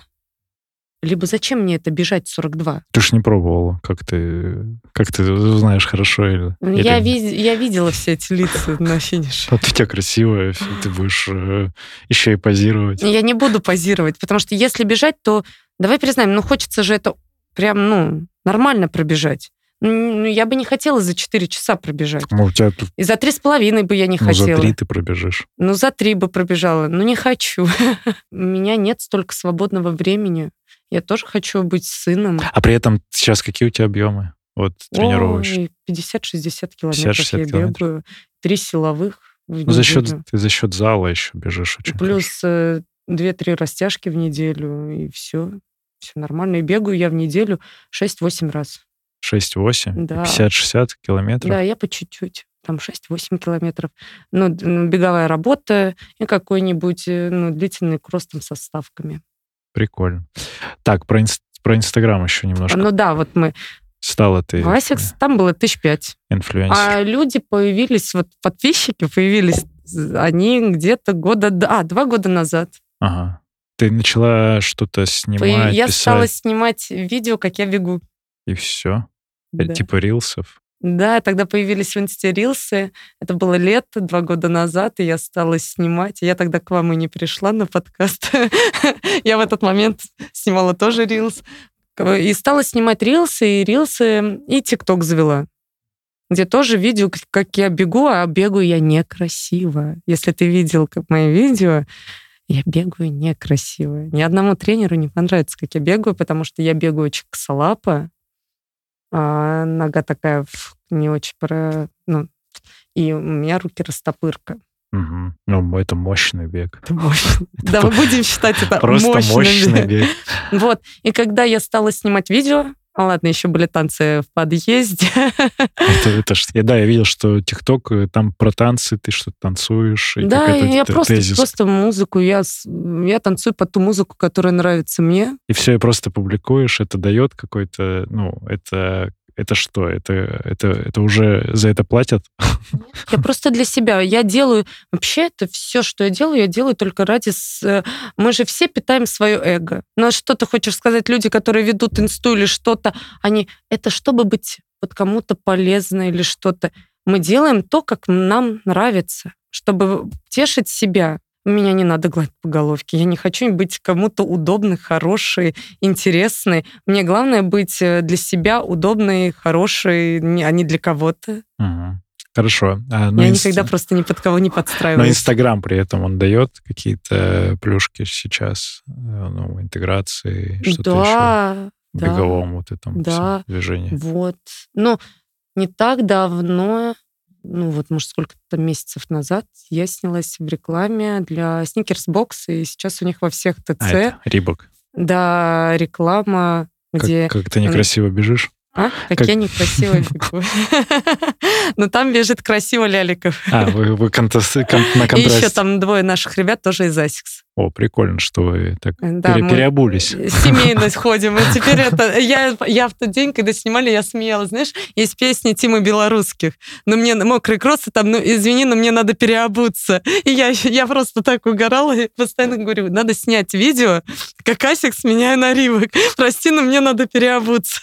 либо зачем мне это бежать 42? Ты ж не пробовала. Как ты, как ты узнаешь, хорошо или... Я, или ви- я видела все эти лица на финише. Вот у тебя красивая, ты будешь э, еще и позировать. Я не буду позировать, потому что если бежать, то давай признаем, ну хочется же это прям, ну, нормально пробежать. Ну, я бы не хотела за 4 часа пробежать. Ну, у тебя И за три с половиной бы я не ну, хотела. за три ты пробежишь. Ну, за три бы пробежала. Ну, не хочу. (laughs) У меня нет столько свободного времени. Я тоже хочу быть сыном. А при этом сейчас какие у тебя объемы? Вот тренировочные. Ой, 50-60 километров 50-60 я километров. бегаю. Три силовых в Ну, за счет, ты за счет зала еще бежишь очень. Плюс э, две-три растяжки в неделю, и все. Все нормально. И бегаю я в неделю 6-8 раз. 6-8, Да. 50-60 километров. Да, я по чуть-чуть. Там 6-8 километров. Ну, ну, беговая работа и какой-нибудь э, ну, длительный кросс там со ставками. Прикольно. Так, про, инс- про Инстаграм еще немножко. Ну да, вот мы... Стала ты Васикс, там было тысяч пять. инфлюенсер. А люди появились, вот подписчики появились, они где-то года... А, два года назад. Ага. Ты начала что-то снимать, я писать, стала снимать видео, как я бегу. и все. Да. Типа рилсов. Да, тогда появились в инсте рилсы. Это было лето, два года назад, и я стала снимать. Я тогда к вам и не пришла на подкаст. (laughs) Я в этот момент снимала тоже рилс. И стала снимать рилсы, и рилсы, и тикток завела где тоже видео, как- как я бегу, а бегаю я некрасиво. Если ты видел как мои видео, я бегаю некрасиво. Ни одному тренеру не понравится, как я бегаю, потому что я бегаю очень косолапо, а нога такая не очень про... Ну, и у меня руки растопырка. Мгм. Ну, это мощный бег. Это мощно. (laughs) Да, мы будем считать это Просто мощный бег. Вот. И когда я стала снимать видео, а ладно, еще были танцы в подъезде. (laughs) Это, это ж- я, да, я видел, что ТикТок, э, там про танцы, ты что-то танцуешь. и Да, я просто, тезис. просто музыку, я, я танцую под ту музыку, которая нравится мне. И все, и просто публикуешь, это дает какой-то, ну, это, Это что? Это, это, это уже за это платят? Я просто для себя. Я делаю... Вообще это все, что я делаю, я делаю только ради... с- э, Мы же все питаем свое эго. Но что ты хочешь сказать? Люди, которые ведут инсту или что-то, они... Это чтобы быть вот кому-то полезно или что-то. Мы делаем то, как нам нравится, чтобы тешить себя. Меня не надо гладить по головке. Я не хочу быть кому-то удобной, хорошей, интересной. Мне главное быть э, для себя удобной, хорошей, а не для кого-то. Мгм. Хорошо. А, ну, Я инст- никогда просто ни под кого не Но подстраиваюсь. Инстаграм при этом он дает какие-то плюшки сейчас, э, ну, интеграции, что-то еще Да, в да, беговом вот этом да. движении. вот. Ну, не так давно, ну вот, может, сколько-то месяцев назад я снялась в рекламе для Box, и сейчас у них во всех ТЦ, А, это Рибок. да, реклама, Как, где... как ты некрасиво бежишь. А? Как, как- я некрасиво бегу. (laughs) Но там бежит красиво Ляликов. А, вы, вы контас- кон- на И контрасте. еще там двое наших ребят тоже из ASICS. О, прикольно, что вы так Да, пере- переобулись. семейность (laughs) ходим. И теперь это... Я, я в тот день, когда снимали, я смеялась. Знаешь, есть песни Тимы Белорусских. Но мне мокрые кроссы там, ну, извини, но мне надо переобуться. И я, я просто так угорала и постоянно говорю, надо снять видео, как ASICS меняю на Reebok. Прости, но мне надо переобуться.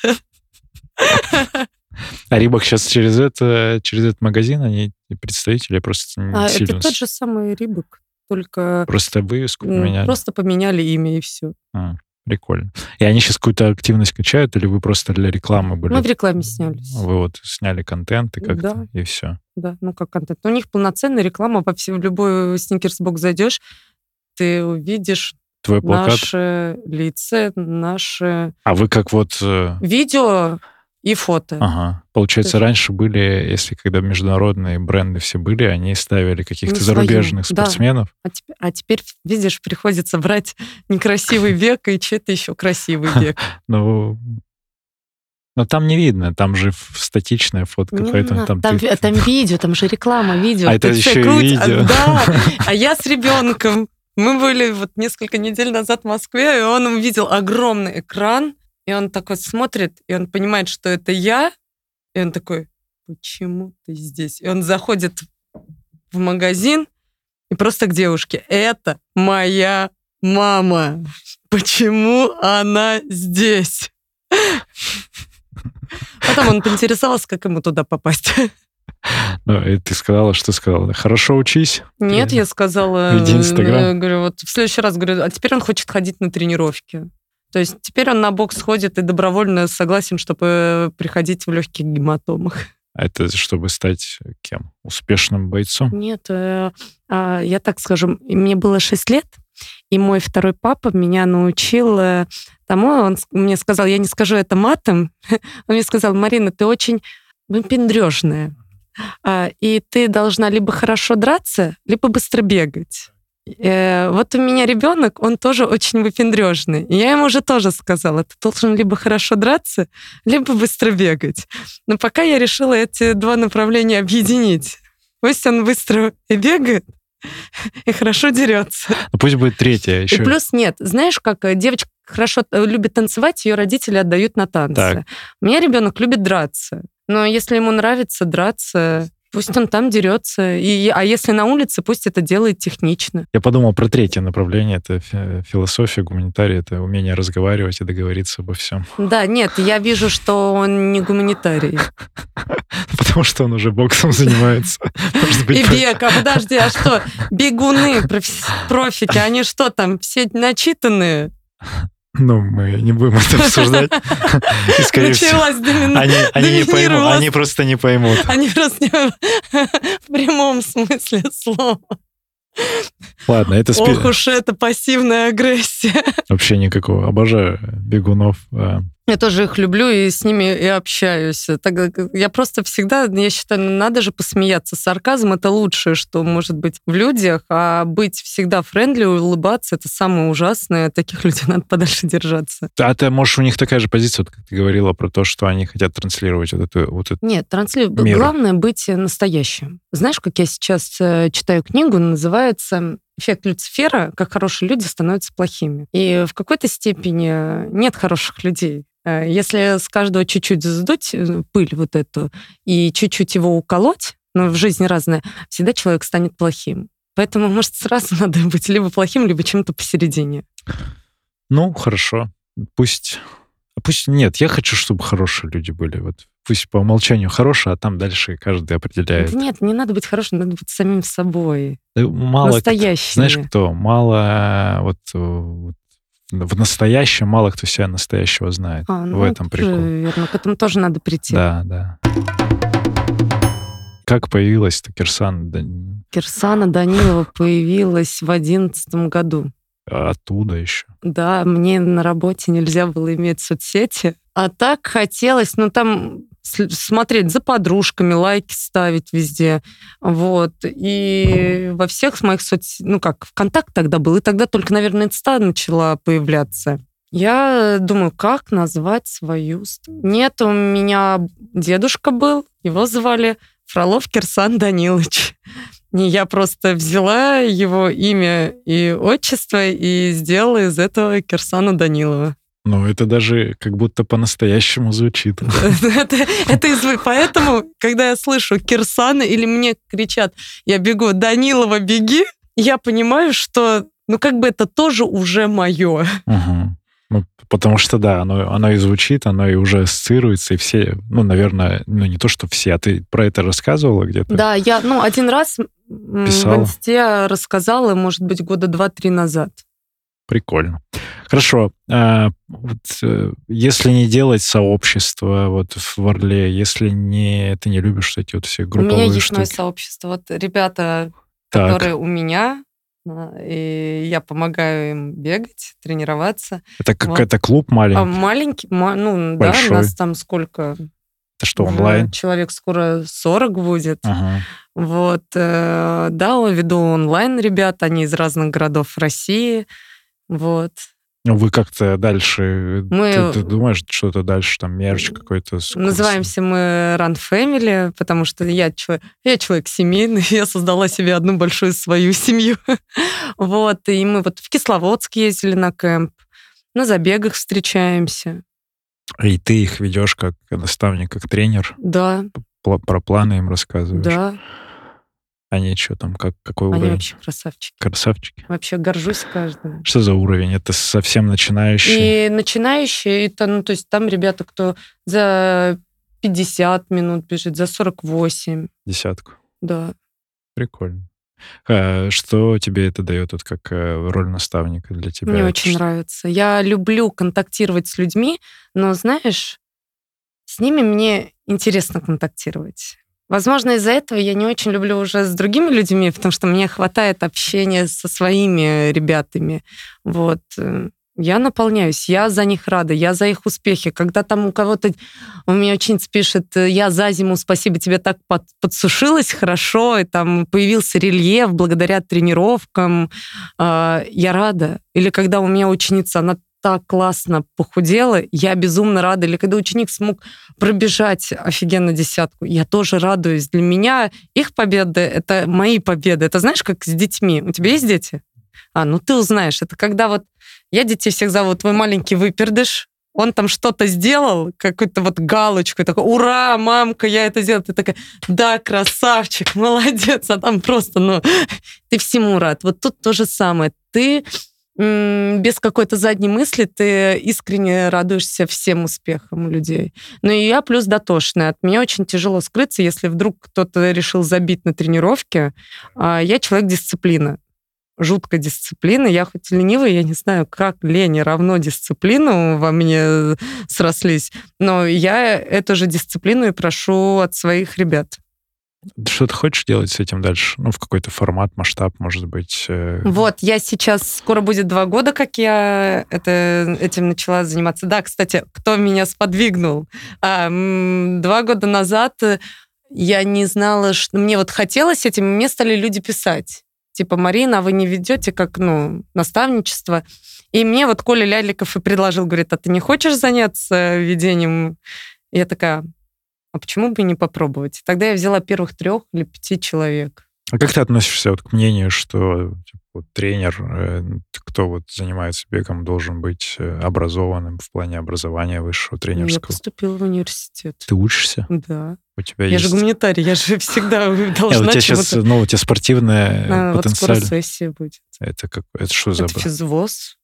А Рибок сейчас через это, через этот магазин, они представители просто не А сильно... это тот же самый Рибок, только Просто вывеску поменяли. просто поменяли имя и все. А, прикольно. И они сейчас какую-то активность качают, или вы просто для рекламы были? Мы в рекламе снялись. Вы вот сняли контент и как-то, Да. и все. Да, ну как контент. У них полноценная реклама, во все, в любой сникерсбок зайдешь, ты увидишь Твой плакат. наши лица, наши А вы как вот... э, видео и фото. Ага. Получается, То есть- раньше были, если когда международные бренды все были, они ставили каких-то Ну, зарубежных да. спортсменов. А, теперь, а теперь, видишь, приходится брать некрасивый век и что-то еще красивый (laughs) век. Ну, но там не видно, там же статичная фотка, Не поэтому надо. там... там, ты- там видео, там же реклама, видео. А это еще и круть- видео. Да, (laughs) а я с ребенком. Мы были вот несколько недель назад в Москве, и он увидел огромный экран, и он такой смотрит, и он понимает, что это я, и он такой, почему ты здесь? И он заходит в магазин и просто к девушке, это моя мама. Почему она здесь? Потом он поинтересовался, как ему туда попасть. Ну, и ты сказала, что сказала? Хорошо учись. Нет, я сказала, Веди Инстаграм. э, говорю, вот в следующий раз говорю, а теперь он хочет ходить на тренировки. То есть теперь он на бокс ходит и добровольно согласен, чтобы приходить в легких гематомах. А Это чтобы стать кем? Успешным бойцом? Нет, э, а, я так скажу, мне было 6 лет, и мой второй папа меня научил э, тому, он мне сказал, я не скажу это матом, (laughs) он мне сказал, Марина, ты очень выпендрежная, а, и ты должна либо хорошо драться, либо быстро бегать. Э, Вот у меня ребенок, он тоже очень выпендрежный. И я ему уже тоже сказала, ты должен либо хорошо драться, либо быстро бегать. Но пока я решила эти два направления объединить. Пусть он быстро и бегает, и хорошо дерется. Ну, пусть будет третья еще. И плюс нет. Знаешь, как э, девочка хорошо э, любит танцевать, ее родители отдают на танцы. Так. У меня ребенок любит драться. Но если ему нравится драться, пусть он там дерется. И, а если на улице, пусть это делает технично. Я подумал про третье направление. Это фи- философия, гуманитарий. Это умение разговаривать и договориться обо всем. Да, нет, я вижу, что он не гуманитарий. (laughs) Потому что он уже боксом занимается. (laughs) И по- бег, а подожди, а что? (laughs) Бегуны, профи- профики, они что там, все начитанные? Ну, мы не будем это обсуждать. (laughs) И, скорее всего, Началась домина- они, они не поймут. Они просто не поймут. Они просто не (laughs) в прямом смысле слова. Ладно, это спи- Ох уж это пассивная агрессия. вообще никакого. Обожаю бегунов. Я тоже их люблю и с ними и общаюсь. Так, я просто всегда, я считаю, надо же посмеяться. Сарказм — это лучшее, что может быть в людях, а быть всегда френдли, улыбаться — это самое ужасное. От таких людей (laughs) надо подальше держаться. А ты, можешь, у них такая же позиция, вот как ты говорила про то, что они хотят транслировать вот эту... Вот эту... Нет, трансли... Мира. главное быть настоящим. Знаешь, как я сейчас э, читаю книгу, называется эффект Люцифера, как хорошие люди становятся плохими. И в какой-то степени нет хороших людей. Э, если с каждого чуть-чуть сдуть э, пыль вот эту и чуть-чуть его уколоть, но в жизни разное, всегда человек станет плохим. Поэтому, может, сразу (laughs) надо быть либо плохим, либо чем-то посередине. Ну, хорошо. Пусть... Пусть нет, я хочу, чтобы хорошие люди были. Вот пусть по умолчанию хорошие, а там дальше каждый определяет. Да нет, не надо быть хорошим, надо быть самим собой. Да мало Настоящими. Знаешь кто? Мало вот, вот в настоящем мало кто себя настоящего знает. А, ну, в этом прикол. Верно, к этому тоже надо прийти. Да, да. Как появилась-то Кирсана? Кирсана Данилова появилась в одиннадцатом году. Оттуда еще. Да, мне на работе нельзя было иметь соцсети. А так хотелось, ну там смотреть за подружками, лайки ставить везде. Вот. И во всех моих соцсетях, ну как, ВКонтакт тогда был, и тогда только, наверное, Инста начала появляться. Я думаю, как назвать свою... Нет, у меня дедушка был, его звали Фролов Кирсан Данилович. И я просто взяла его имя и отчество и сделала из этого Кирсана Данилова. Ну, это даже как будто по-настоящему звучит. (laughs) это, это из... Поэтому, когда я слышу Кирсана или мне кричат, я бегу, Данилова, беги, я понимаю, что, ну, как бы это тоже уже мое. Угу. Потому что, да, оно, оно и звучит, оно и уже ассоциируется, и все, ну, наверное, ну, не то, что все, а ты про это рассказывала где-то? Да, я, ну, один раз Писала. в инсте рассказала, может быть, года два-три назад. Прикольно. Хорошо. А, вот, э, если не делать сообщество вот в Орле, если не ты не любишь эти вот все групповые У меня есть штуки. мое сообщество. Вот ребята, так. которые у меня, и я помогаю им бегать, тренироваться. Это какой-то вот. клуб маленький? А, маленький, ну Большой. да, у нас там сколько? Это что, онлайн? Человек скоро 40 будет. Ага. Вот, э, да, веду онлайн ребят, они из разных городов России. Вот. Вы как-то дальше... Мы... Ты, ты думаешь, что-то дальше, там, мерч какой-то? Называемся мы Run Family, потому что я человек, я человек семейный, (laughs) я создала себе одну большую свою семью. (laughs) вот, и мы вот в Кисловодск ездили на кемп, на забегах встречаемся. И ты их ведешь как наставник, как тренер? Да. Про планы им рассказываешь? Да. Они что там, как, какой Они уровень? вообще красавчики. Красавчики? Вообще горжусь каждым. Что за уровень? Это совсем начинающие? И начинающие, это, ну, то есть там ребята, кто за 50 минут бежит, за 48. Десятку? Да. Прикольно. А что тебе это дает вот как э, роль наставника для тебя? Мне очень что? нравится. Я люблю контактировать с людьми, но, знаешь, с ними мне интересно контактировать. Возможно, из-за этого я не очень люблю уже с другими людьми, потому что мне хватает общения со своими ребятами. Вот. Э, я наполняюсь, я за них рада, я за их успехи. Когда там у кого-то, у меня ученица пишет, я за зиму, спасибо тебе, так под, подсушилась хорошо, и там появился рельеф благодаря тренировкам, э, я рада. Или когда у меня ученица, она так классно похудела, я безумно рада. Или когда ученик смог пробежать офигенно десятку, я тоже радуюсь. Для меня их победы — это мои победы. Это знаешь, как с детьми. У тебя есть дети? А, ну ты узнаешь. Это когда вот я детей всех зову, твой маленький выпердыш, он там что-то сделал, какую-то вот галочку, такой, ура, мамка, я это сделала. Ты такая, да, красавчик, (laughs) молодец, а там просто, ну, ты всему рад. Вот тут то же самое. Ты без какой-то задней мысли ты искренне радуешься всем успехам людей. Ну и я плюс дотошная. От меня очень тяжело скрыться, если вдруг кто-то решил забить на тренировке. А я человек дисциплины жуткая дисциплина. Я хоть ленивая, я не знаю, как лень равно дисциплину во мне срослись, но я эту же дисциплину и прошу от своих ребят. Что ты хочешь делать с этим дальше? Ну, в какой-то формат, масштаб, может быть? Э... Вот, я сейчас, скоро будет два года, как я это, этим начала заниматься. Да, кстати, кто меня сподвигнул? А, два года назад я не знала, что мне вот хотелось этим, мне стали люди писать. Типа, Марина, а вы не ведете как, ну, наставничество? И мне вот Коля Ляликов и предложил, говорит, а ты не хочешь заняться ведением? Я такая, а почему бы не попробовать? Тогда я взяла первых трех или пяти человек. А как ты относишься вот к мнению, что типа, вот, тренер, э, кто вот занимается бегом, должен быть э, образованным в плане образования высшего тренерского? Я поступила в университет. Ты учишься? Да. У тебя Я есть... же гуманитарий, я же (laughs) всегда (laughs) должна у тебя сейчас, ну, у тебя спортивная А, вот скоро сессия будет. Это как, это что за... Это физвоз.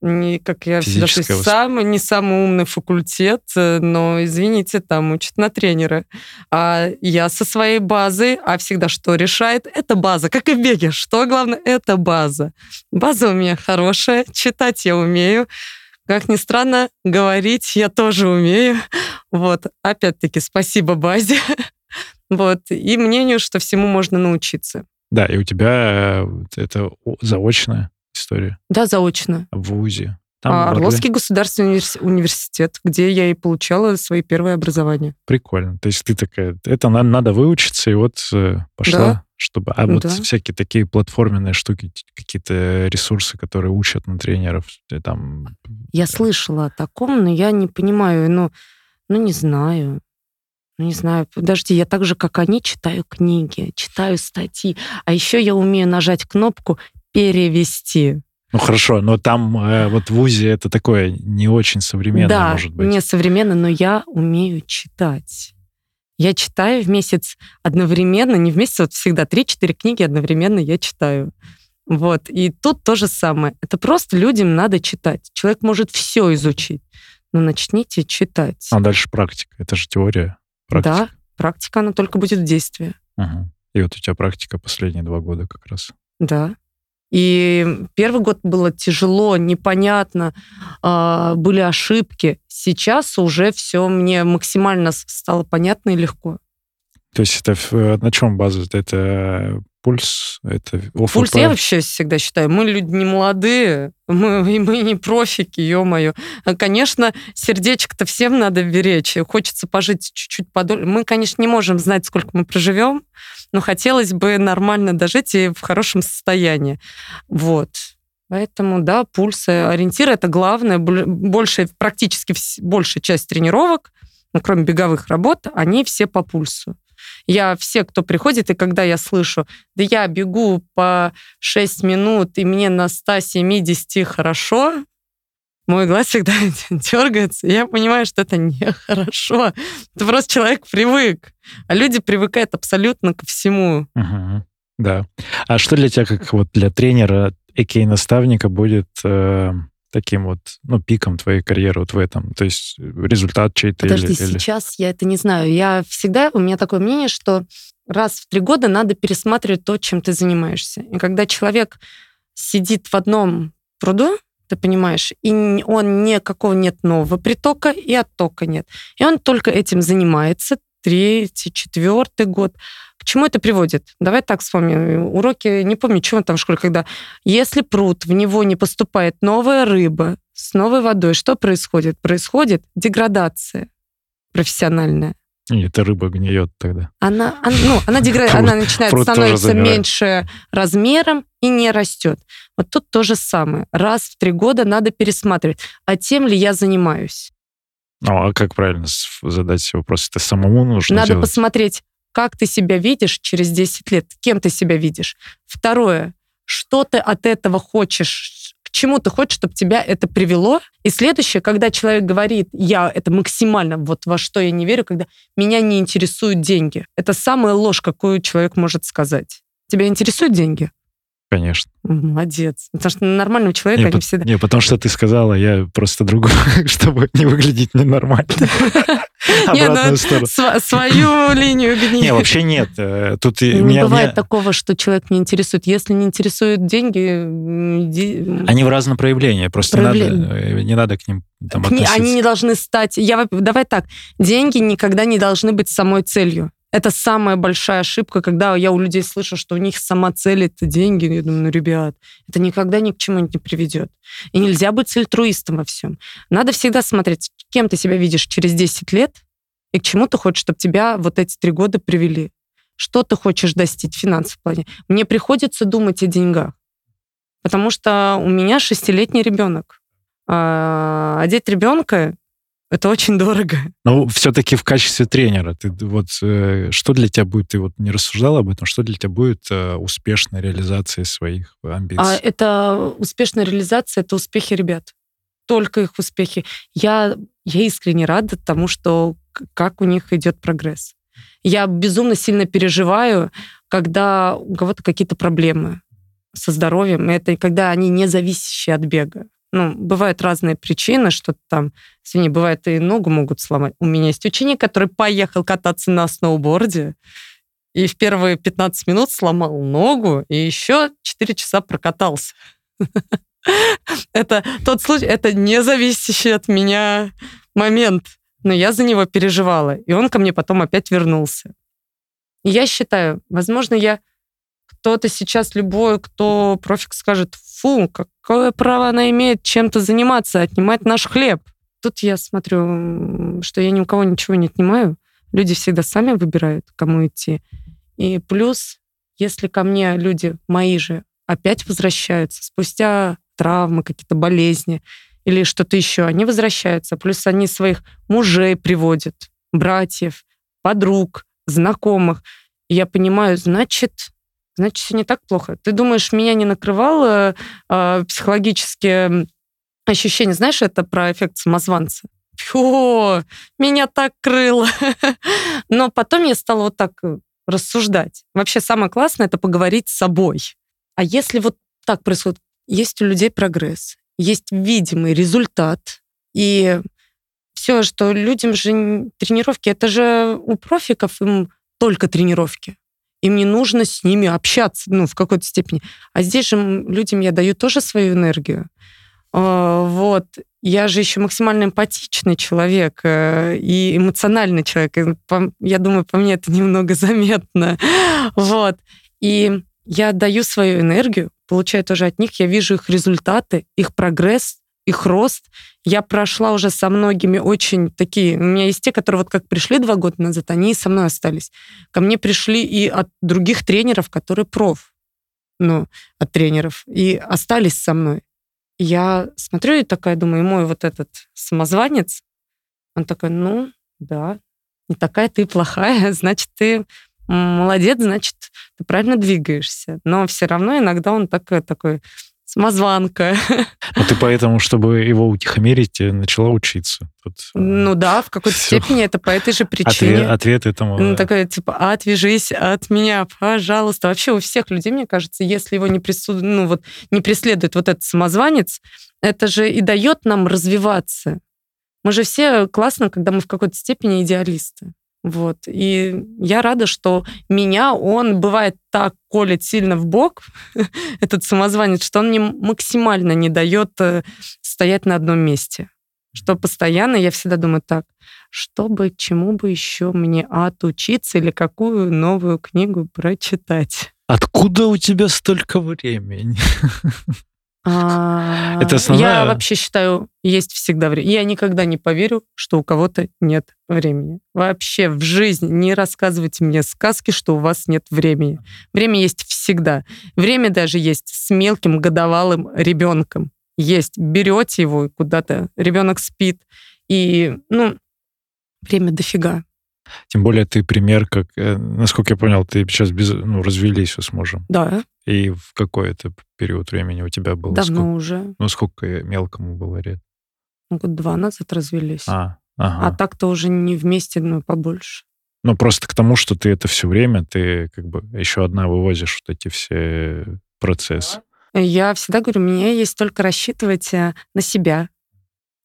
Не, как я всегда говорю, восп- самый, не самый умный факультет, э, но, извините, там учат на тренера. А я со своей базой, а всегда что решает? Это база, как и в беге. Что главное? Это база. База у меня хорошая, читать я умею. Как ни странно, говорить я тоже умею. Вот, опять-таки, спасибо базе. (laughs) Вот, и мнению, что всему можно научиться. Да, и у тебя э, это заочная история Да, заочно. в ВУЗе. А, в Орле. Орловский государственный универс- университет, где я и получала свои первые образования. Прикольно. То есть ты такая, это на- надо выучиться, и вот э, пошла, Да. чтобы... А вот Да. всякие такие платформенные штуки, какие-то ресурсы, которые учат на тренеров, ты там... Я слышала о таком, но я не понимаю, ну, ну не знаю. Ну, не знаю, подожди, я так же, как они, читаю книги, читаю статьи, а еще я умею нажать кнопку «Перевести». Ну хорошо, но там э, вот в ВУЗе это такое не очень современное, да, может быть. не современно, но я умею читать. Я читаю в месяц одновременно, не в месяц, вот всегда 3-4 книги одновременно я читаю. Вот. И тут то же самое. Это просто людям надо читать. Человек может все изучить, но начните читать. А дальше практика. Это же теория. Практика. Да, практика, она только будет в действии. Ага. И вот у тебя практика последние два года как раз. Да. И первый год было тяжело, непонятно, а, были ошибки. Сейчас уже все мне максимально стало понятно и легко. То есть это э, на чем база? Это пульс? Это ОФП? Пульс я вообще всегда считаю, мы люди не молодые, мы, мы не профики, ё-моё. А, Конечно, сердечко-то всем надо беречь, хочется пожить чуть-чуть подольше. Мы, конечно, не можем знать, сколько мы проживем, но хотелось бы нормально дожить и в хорошем состоянии. Вот. Поэтому, да, пульс, э, ориентир — это главное. Боль- Большая, практически вс- большая часть тренировок, ну, кроме беговых работ, они все по пульсу. Я все, кто приходит, и когда я слышу, да я бегу по 6 минут, и мне на 170 хорошо, мой глаз всегда (laughs) дергается, я понимаю, что это нехорошо. Это просто человек привык. А люди привыкают абсолютно ко всему. Да. А что для тебя, как вот для тренера, и наставника будет э, таким вот, ну, пиком твоей карьеры вот в этом? То есть результат чей-то Подожди, или... или- сейчас я это не знаю. Я всегда, у меня такое мнение, что раз в три года надо пересматривать то, чем ты занимаешься. И когда человек сидит в одном пруду, ты понимаешь, и он никакого нет нового притока, и оттока нет. И он только этим занимается третий, четвертый год. К чему это приводит? Давай так вспомним. Уроки, не помню, чего там в школе, когда если пруд, в него не поступает новая рыба с новой водой, что происходит? Происходит деградация профессиональная. И эта рыба гниет тогда. Она, она, ну, она, дегра- Пруд- она начинает становиться меньше размером и не растет. Вот тут то же самое. Раз в три года надо пересматривать, а тем ли я занимаюсь. Ну, а как правильно задать вопрос? Это самому нужно Надо делать? посмотреть, как ты себя видишь через 10 лет, кем ты себя видишь. Второе, что ты от этого хочешь, к чему ты хочешь, чтобы тебя это привело. И следующее, когда человек говорит, я это максимально, вот во что я не верю, когда меня не интересуют деньги. Это самая ложь, какую человек может сказать. Тебя интересуют деньги? Конечно. Молодец. Потому что нормального человека Не, они пот- всегда... не, потому что ты сказала, я просто другую, (laughs) чтобы не выглядеть ненормально. (laughs) Не, ну, Обратную сторону. свою линию гни. Не, вообще нет. Э, Тут Не меня- бывает такого, что человек не интересует. Если не интересуют деньги, Они в разном проявлении, просто не надо, Проявление. э, не надо к ним там относиться. они не должны стать... Я, давай так, деньги никогда не должны быть самой целью. Это самая большая ошибка, когда я у людей слышу, что у них сама цель это деньги. Я думаю, ну, ребят, это никогда ни к чему не приведет. И нельзя быть альтруистом во всем. Надо всегда смотреть, кем ты себя видишь через 10 лет и к чему ты хочешь, чтобы тебя вот эти три года привели. Что ты хочешь достичь в финансовом плане? Мне приходится думать о деньгах, потому что у меня шестилетний ребенок. А, одеть ребенка Это очень дорого. Но все-таки в качестве тренера, ты вот э, что для тебя будет, ты вот не рассуждал об этом, что для тебя будет э, успешной реализацией своих амбиций? А это успешная реализация, это успехи ребят. Только их успехи. Я, я искренне рада тому, что как у них идет прогресс. Я безумно сильно переживаю, когда у кого-то какие-то проблемы со здоровьем. Это когда они не зависящие от бега. Ну, бывают разные причины, что там, извини, бывает и ногу могут сломать. У меня есть ученик, который поехал кататься на сноуборде, и в первые 15 минут сломал ногу, и еще 4 часа прокатался. (laughs) Это тот случай, это не зависящий от меня момент. Но я за него переживала, и он ко мне потом опять вернулся. Я считаю, возможно, я кто-то сейчас, любой, кто профик скажет, фу, какое право она имеет чем-то заниматься, отнимать наш хлеб. Тут я смотрю, что я ни у кого ничего не отнимаю. Люди всегда сами выбирают, кому идти. И плюс, если ко мне люди мои же опять возвращаются спустя травмы, какие-то болезни или что-то еще, они возвращаются. Плюс они своих мужей приводят, братьев, подруг, знакомых. И я понимаю, значит, значит, все не так плохо. Ты думаешь, меня не накрывало э, психологические ощущения? Знаешь, это про эффект самозванца. Фу, меня так крыло. (laughs) Но потом я стала вот так э, рассуждать. Вообще самое классное — это поговорить с собой. А если вот так происходит, есть у людей прогресс, есть видимый результат, и все, что людям же тренировки, это же у профиков им только тренировки им не нужно с ними общаться, ну, в какой-то степени. А здесь же людям я даю тоже свою энергию. А, вот. Я же еще максимально эмпатичный человек э, и эмоциональный человек. Я думаю, по мне это (laughs) немного заметно. Вот. И я даю свою энергию, получаю тоже от них, я вижу их результаты, их прогресс, их рост. Я прошла уже со многими очень такие... У меня есть те, которые вот как пришли два года назад, они и со мной остались. Ко мне пришли и от других тренеров, которые проф. Ну, от тренеров. И остались со мной. Я смотрю и такая думаю, мой вот этот самозванец, он такой, ну, да, не такая ты плохая, (laughs) значит, ты молодец, значит, ты правильно двигаешься. Но все равно иногда он такой, такой самозванка. А ты поэтому, чтобы его утихомирить, э, начала учиться? Тут, э, ну да, в какой-то все. степени это по этой же причине. Ответ, ответ этому. Ну, да. такая, типа, отвяжись от меня, пожалуйста. Вообще у всех людей, мне кажется, если его не, присуд... ну, вот, не преследует вот этот самозванец, это же и дает нам развиваться. Мы же все классно, когда мы в какой-то степени идеалисты. Вот. И я рада, что меня он бывает так колет сильно в бок, (laughs) этот самозванец, что он мне максимально не дает э, стоять на одном месте. Что постоянно я всегда думаю так, чтобы чему бы еще мне отучиться или какую новую книгу прочитать. Откуда у тебя столько времени? (laughs) А, Это основная... Я вообще считаю, есть всегда время. Я никогда не поверю, что у кого-то нет времени. Вообще в жизни не рассказывайте мне сказки, что у вас нет времени. Время есть всегда. Время даже есть с мелким годовалым ребенком. Есть. Берете его куда-то, ребенок спит. И, ну, время дофига. Тем более ты пример, как, э, насколько я понял, ты сейчас без, ну, развелись с мужем. Да. И в какой это период времени у тебя было? Давно сколько, уже. Ну, сколько мелкому было лет? Ну, год два назад развелись. А, ага. а так-то уже не вместе, но побольше. Ну, просто к тому, что ты это все время, ты как бы еще одна вывозишь вот эти все процессы. Я всегда говорю, мне есть только рассчитывать э, на себя.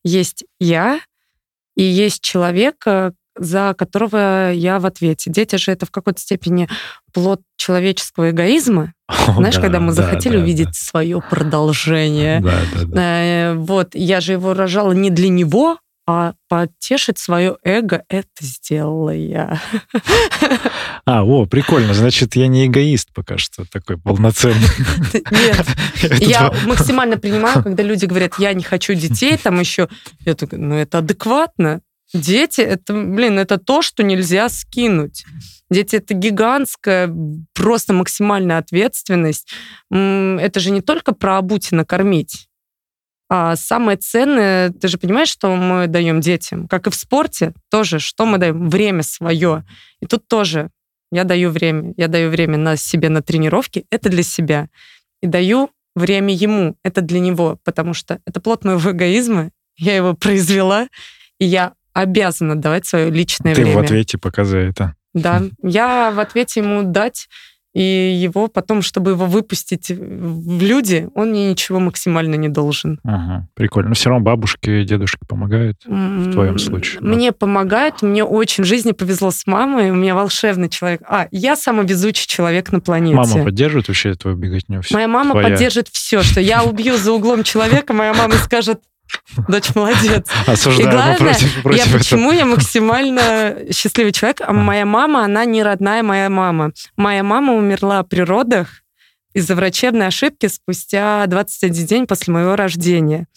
Есть я, и есть человек, э, за которого я в ответе. Дети же это в какой-то степени плод человеческого эгоизма. (laughs) О, Знаешь, да, когда мы да, захотели да, увидеть да. свое продолжение. Да, да, да. Э, вот, я же его рожала не для него, а потешить свое эго, это сделала я. (laughs) А, о, прикольно. Значит, я не эгоист пока что такой полноценный. Нет. (laughs) Я максимально принимаю, когда люди говорят, я не хочу детей, там еще... Я такая, ну это адекватно. Дети, это, блин, это то, что нельзя скинуть. Дети — это гигантская, просто максимальная ответственность. Это же не только про обуть и накормить. А самое ценное, ты же понимаешь, что мы даем детям? Как и в спорте, тоже, что мы даем? Время свое. И тут тоже я даю время. Я даю время на себе на тренировки. Это для себя. И даю время ему. Это для него. Потому что это плод моего эгоизма. Я его (laughs) произвела. И я обязана давать свое личное Ты время. в ответе пока за это. Да, я в ответе ему дать и его потом, чтобы его выпустить в люди, он мне ничего максимально не должен. Ага, прикольно. Но все равно бабушки и дедушки помогают. В твоем случае, да. Мне помогает, мне очень в жизни повезло с мамой, у меня волшебный человек. А, я самый везучий человек на планете. Мама поддерживает вообще твою беготню? Моя мама Твоя. поддержит все, что я убью за углом человека, моя мама скажет, дочь молодец. (laughs) Осуждаю, И главное, против, против я этого. почему я максимально счастливый человек, а моя мама, она не родная моя мама. Моя мама умерла при родах из-за врачебной ошибки спустя 21 день после моего рождения.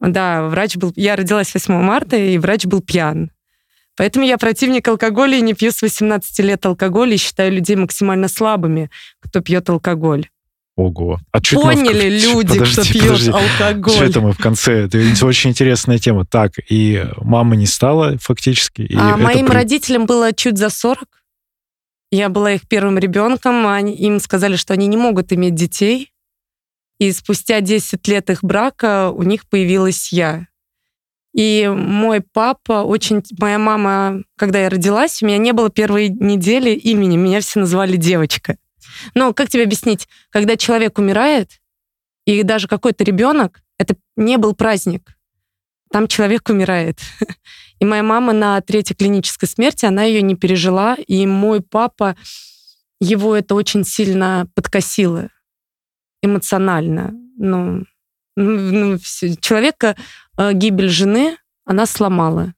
Да, врач был... Я родилась 8 марта, и врач был пьян. Поэтому я противник алкоголя и не пью с 18 лет алкоголь и считаю людей максимально слабыми, кто пьет алкоголь. Ого. А мы в- Поняли чё- люди, подожди, кто пьет подожди. алкоголь. Что это мы в конце? Это очень интересная тема. Так, и мама не стала фактически. И А моим при- родителям было чуть за 40. Я была их первым ребенком. Они, им сказали, что они не могут иметь детей. И спустя 10 лет их брака у них появилась я. И мой папа очень... Моя мама, когда я родилась, у меня не было первой недели имени. Меня все называли девочка. Но как тебе объяснить? Когда человек умирает, и даже какой-то ребенок, это не был праздник. Там человек умирает. (laughs) И моя мама на третьей клинической смерти, она ее не пережила, и мой папа, его это очень сильно подкосило эмоционально. Ну, ну, ну, всё. человека э, гибель жены, она сломала.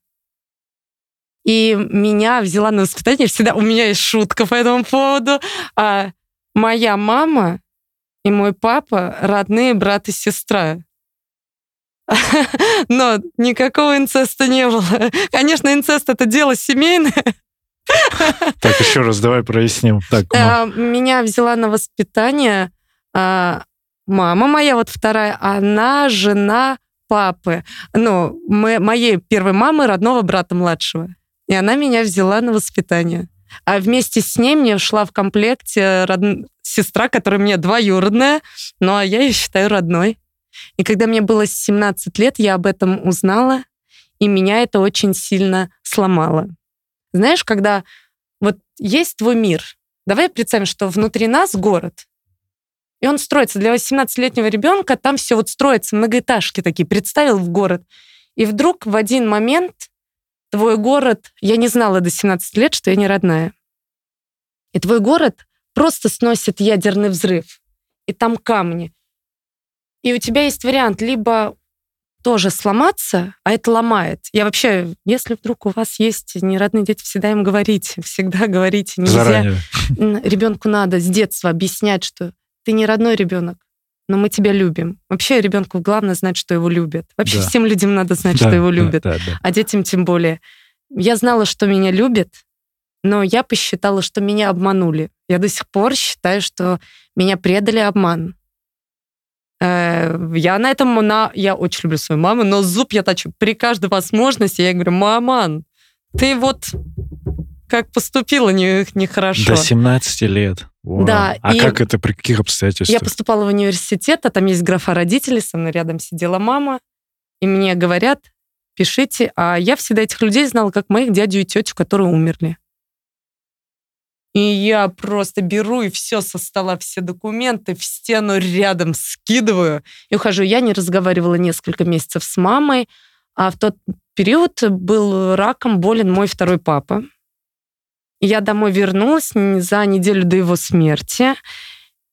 И меня взяла на воспитание. Всегда у меня есть шутка по этому поводу. А моя мама и мой папа родные брат и сестра. (laughs) Но никакого инцеста не было. Конечно, инцест это дело семейное. (laughs) Так, еще раз давай проясним. Так, А, Меня взяла на воспитание а, мама моя, вот вторая, она жена папы. Ну, мо- моей первой мамы, родного брата младшего. И она меня взяла на воспитание. А вместе с ней мне шла в комплекте род- сестра, которая мне двоюродная, ну а я ее считаю родной. И когда мне было 17 лет, я об этом узнала, и меня это очень сильно сломало. Знаешь, когда вот есть твой мир, давай представим, что внутри нас город, и он строится. Для 18-летнего ребенка там все вот строится, многоэтажки такие, представил в город. И вдруг в один момент твой город, я не знала до 17 лет, что я не родная. И твой город просто сносит ядерный взрыв. И там камни. И у тебя есть вариант либо тоже сломаться, а это ломает. Я вообще, если вдруг у вас есть неродные дети, всегда им говорите, всегда говорите. Нельзя заранее. ребенку надо с детства объяснять, что ты не родной ребенок, но мы тебя любим. Вообще ребенку главное знать, что его любят. Вообще Да. всем людям надо знать, Да, что его да, любят, да, да. а детям тем более. Я знала, что меня любят, но я посчитала, что меня обманули. Я до сих пор считаю, что меня предали обман. Э, Я на этом, на... я очень люблю свою маму, но зуб я точу при каждой возможности. Я говорю, маман, ты вот как поступила не- нехорошо. До 17 лет. Вау. Да, А и- как это, при каких обстоятельствах? Я поступала в университет, а там есть графа родителей, со мной рядом сидела мама, и мне говорят, пишите, а я всегда этих людей знала как моих дядю и тетю, которые умерли. И я просто беру и все со стола, все документы в стену рядом скидываю и ухожу. Я не разговаривала несколько месяцев с мамой, а в тот период был раком болен мой второй папа. Я домой вернулась за неделю до его смерти.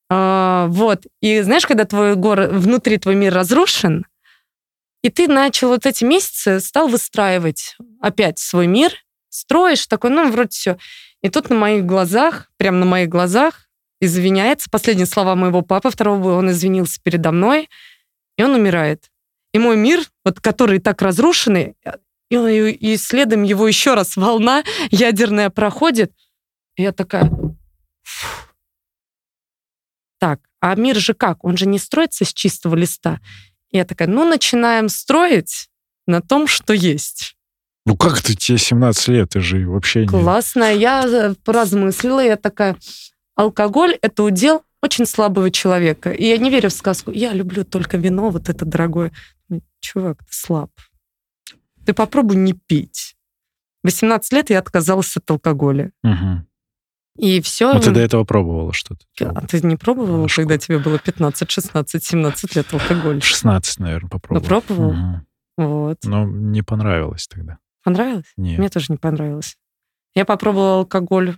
А, вот. И знаешь, когда твой город, внутри твой мир разрушен, и ты начал вот эти месяцы, стал выстраивать опять свой мир, строишь такой, ну, вроде все. И тут на моих глазах, прямо на моих глазах, извиняется. Последние слова моего папы второго, он извинился передо мной, и он умирает. И мой мир, вот который так разрушенный, и, и- следом его еще раз волна ядерная проходит. И я такая... «Фу». Так, а мир же как? Он же не строится с чистого листа. И я такая, ну, начинаем строить на том, что есть. Ну как ты, тебе 17 лет, ты же вообще не... Классно. Я э, поразмыслила, я такая, алкоголь — это удел очень слабого человека. И я не верю в сказку. Я люблю только вино, вот это дорогое. Чувак, ты слаб. Ты попробуй не пить. 18 лет я отказалась от алкоголя. Угу. И все. Ну, ты до этого пробовала что-то? А ты не пробовала, Ну, когда тебе было 15, 16, 17 лет алкоголь? 16, наверное, попробовал. Ну, пробовал? Мгм. Вот. Но не понравилось тогда. Понравилось? Нет. Мне тоже не понравилось. Я попробовала алкоголь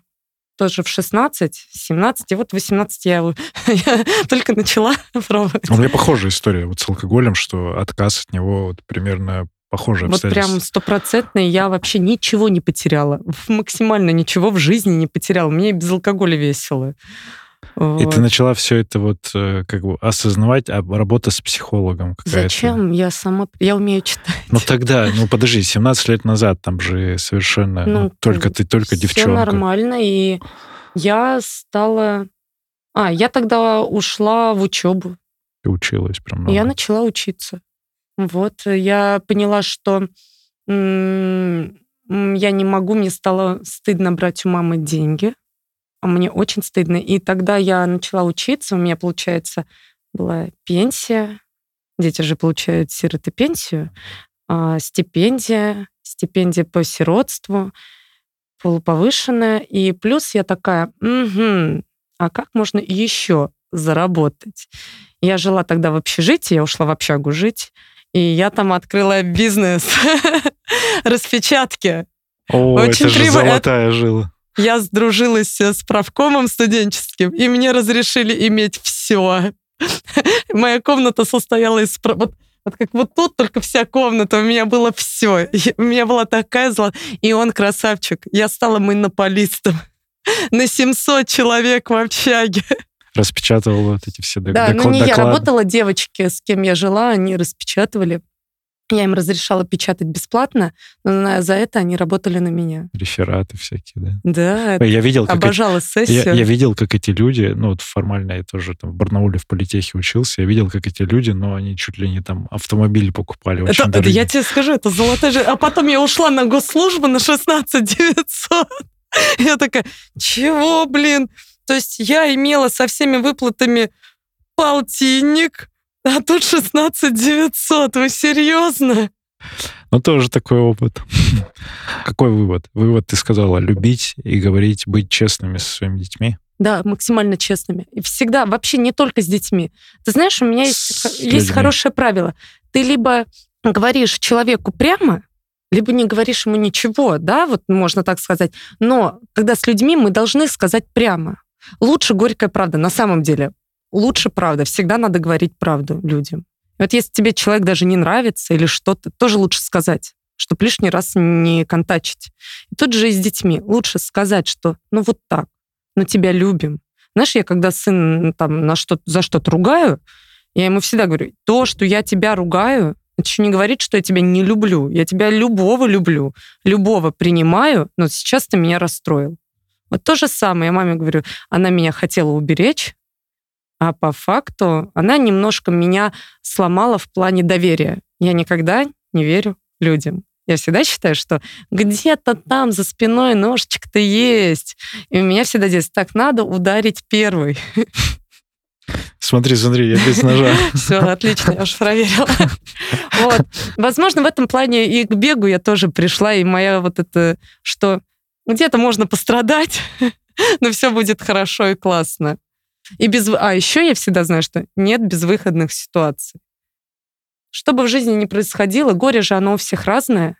тоже в 16, 17, и вот в 18 я, (laughs) я только начала (laughs) пробовать. У меня похожая история вот с алкоголем, что отказ от него вот примерно похожие Вот прям обстоятельства. стопроцентно я вообще ничего не потеряла. Максимально ничего в жизни не потеряла. Мне и без алкоголя весело. И Вот. ты начала все это вот э, как бы осознавать, а работа с психологом какая-то. Зачем? Я сама... Я умею читать. Ну тогда, ну подожди, 17 лет назад там же совершенно ну, Ну, только ты, только Все девчонка. нормально, и я стала... А, я тогда ушла в учебу. Ты училась прям Я начала учиться. Вот, э, я поняла, что я не могу, мне стало стыдно брать у мамы деньги. А мне очень стыдно. И тогда я начала учиться, у меня, получается, была пенсия. Дети же получают сироты пенсию. а, стипендия, стипендия по сиротству, полуповышенная. И плюс я такая, «Мгм, а как можно еще заработать? Я жила тогда в общежитии, я ушла в общагу жить, и я там открыла бизнес (laughs) распечатки. О, очень это же прибыль- золотая жила. Я сдружилась с правкомом студенческим, и мне разрешили иметь все. (laughs) Моя комната состояла из... Вот, вот как вот тут, только вся комната, у меня было все. У меня была такая зла... И он красавчик. Я стала монополистом (laughs) на 700 человек в общаге. Распечатывала вот эти все док- Да, ну не я доклады. работала, девочки, с кем я жила, они распечатывали. Я им разрешала печатать бесплатно, но за это они работали на меня. Рефераты всякие, да. Да, Я видел, как эти- обожала Я, сессию. я видел, как эти люди, ну вот формально я тоже там в Барнауле в политехе учился, я видел, как эти люди, ну они чуть ли не там автомобили покупали очень Это- дорогие. я тебе скажу, это золотая жизнь. А потом я ушла на госслужбу на 16 900. (laughs) Я такая, чего, блин? То есть я имела со всеми выплатами полтинник, а тут 16 900. Вы серьезно? Ну тоже такой опыт. Какой вывод? Вывод ты сказала, любить и говорить, быть честными со своими детьми. Да, максимально честными. И всегда, вообще не только с детьми. Ты знаешь, у меня есть, С есть людьми. хорошее правило. Ты либо говоришь человеку прямо, либо не говоришь ему ничего, да, вот можно так сказать. Но когда с людьми мы должны сказать прямо. Лучше горькая правда, на самом деле. Лучше правда. Всегда надо говорить правду людям. Вот если тебе человек даже не нравится или что-то, тоже лучше сказать, чтобы лишний раз не контачить. И тут же и с детьми. Лучше сказать, что ну вот так, но тебя любим. Знаешь, я когда сын там на что за что-то ругаю, я ему всегда говорю, то, что я тебя ругаю, это еще не говорит, что я тебя не люблю. Я тебя любого люблю, любого принимаю, но сейчас ты меня расстроил. Вот то же самое. Я маме говорю, она меня хотела уберечь, а по факту она немножко меня сломала в плане доверия. Я никогда не верю людям. Я всегда считаю, что где-то там за спиной ножичек-то есть. И у меня всегда здесь так надо ударить первый. Смотри, смотри, я без ножа. (laughs) Все, отлично, я уж проверила. Вот. Возможно, в этом плане и к бегу я тоже пришла, и моя вот это, что где-то можно пострадать, (laughs) но все будет хорошо и классно. И без... А еще я всегда знаю, что нет безвыходных ситуаций. Что бы в жизни ни происходило, горе же оно у всех разное.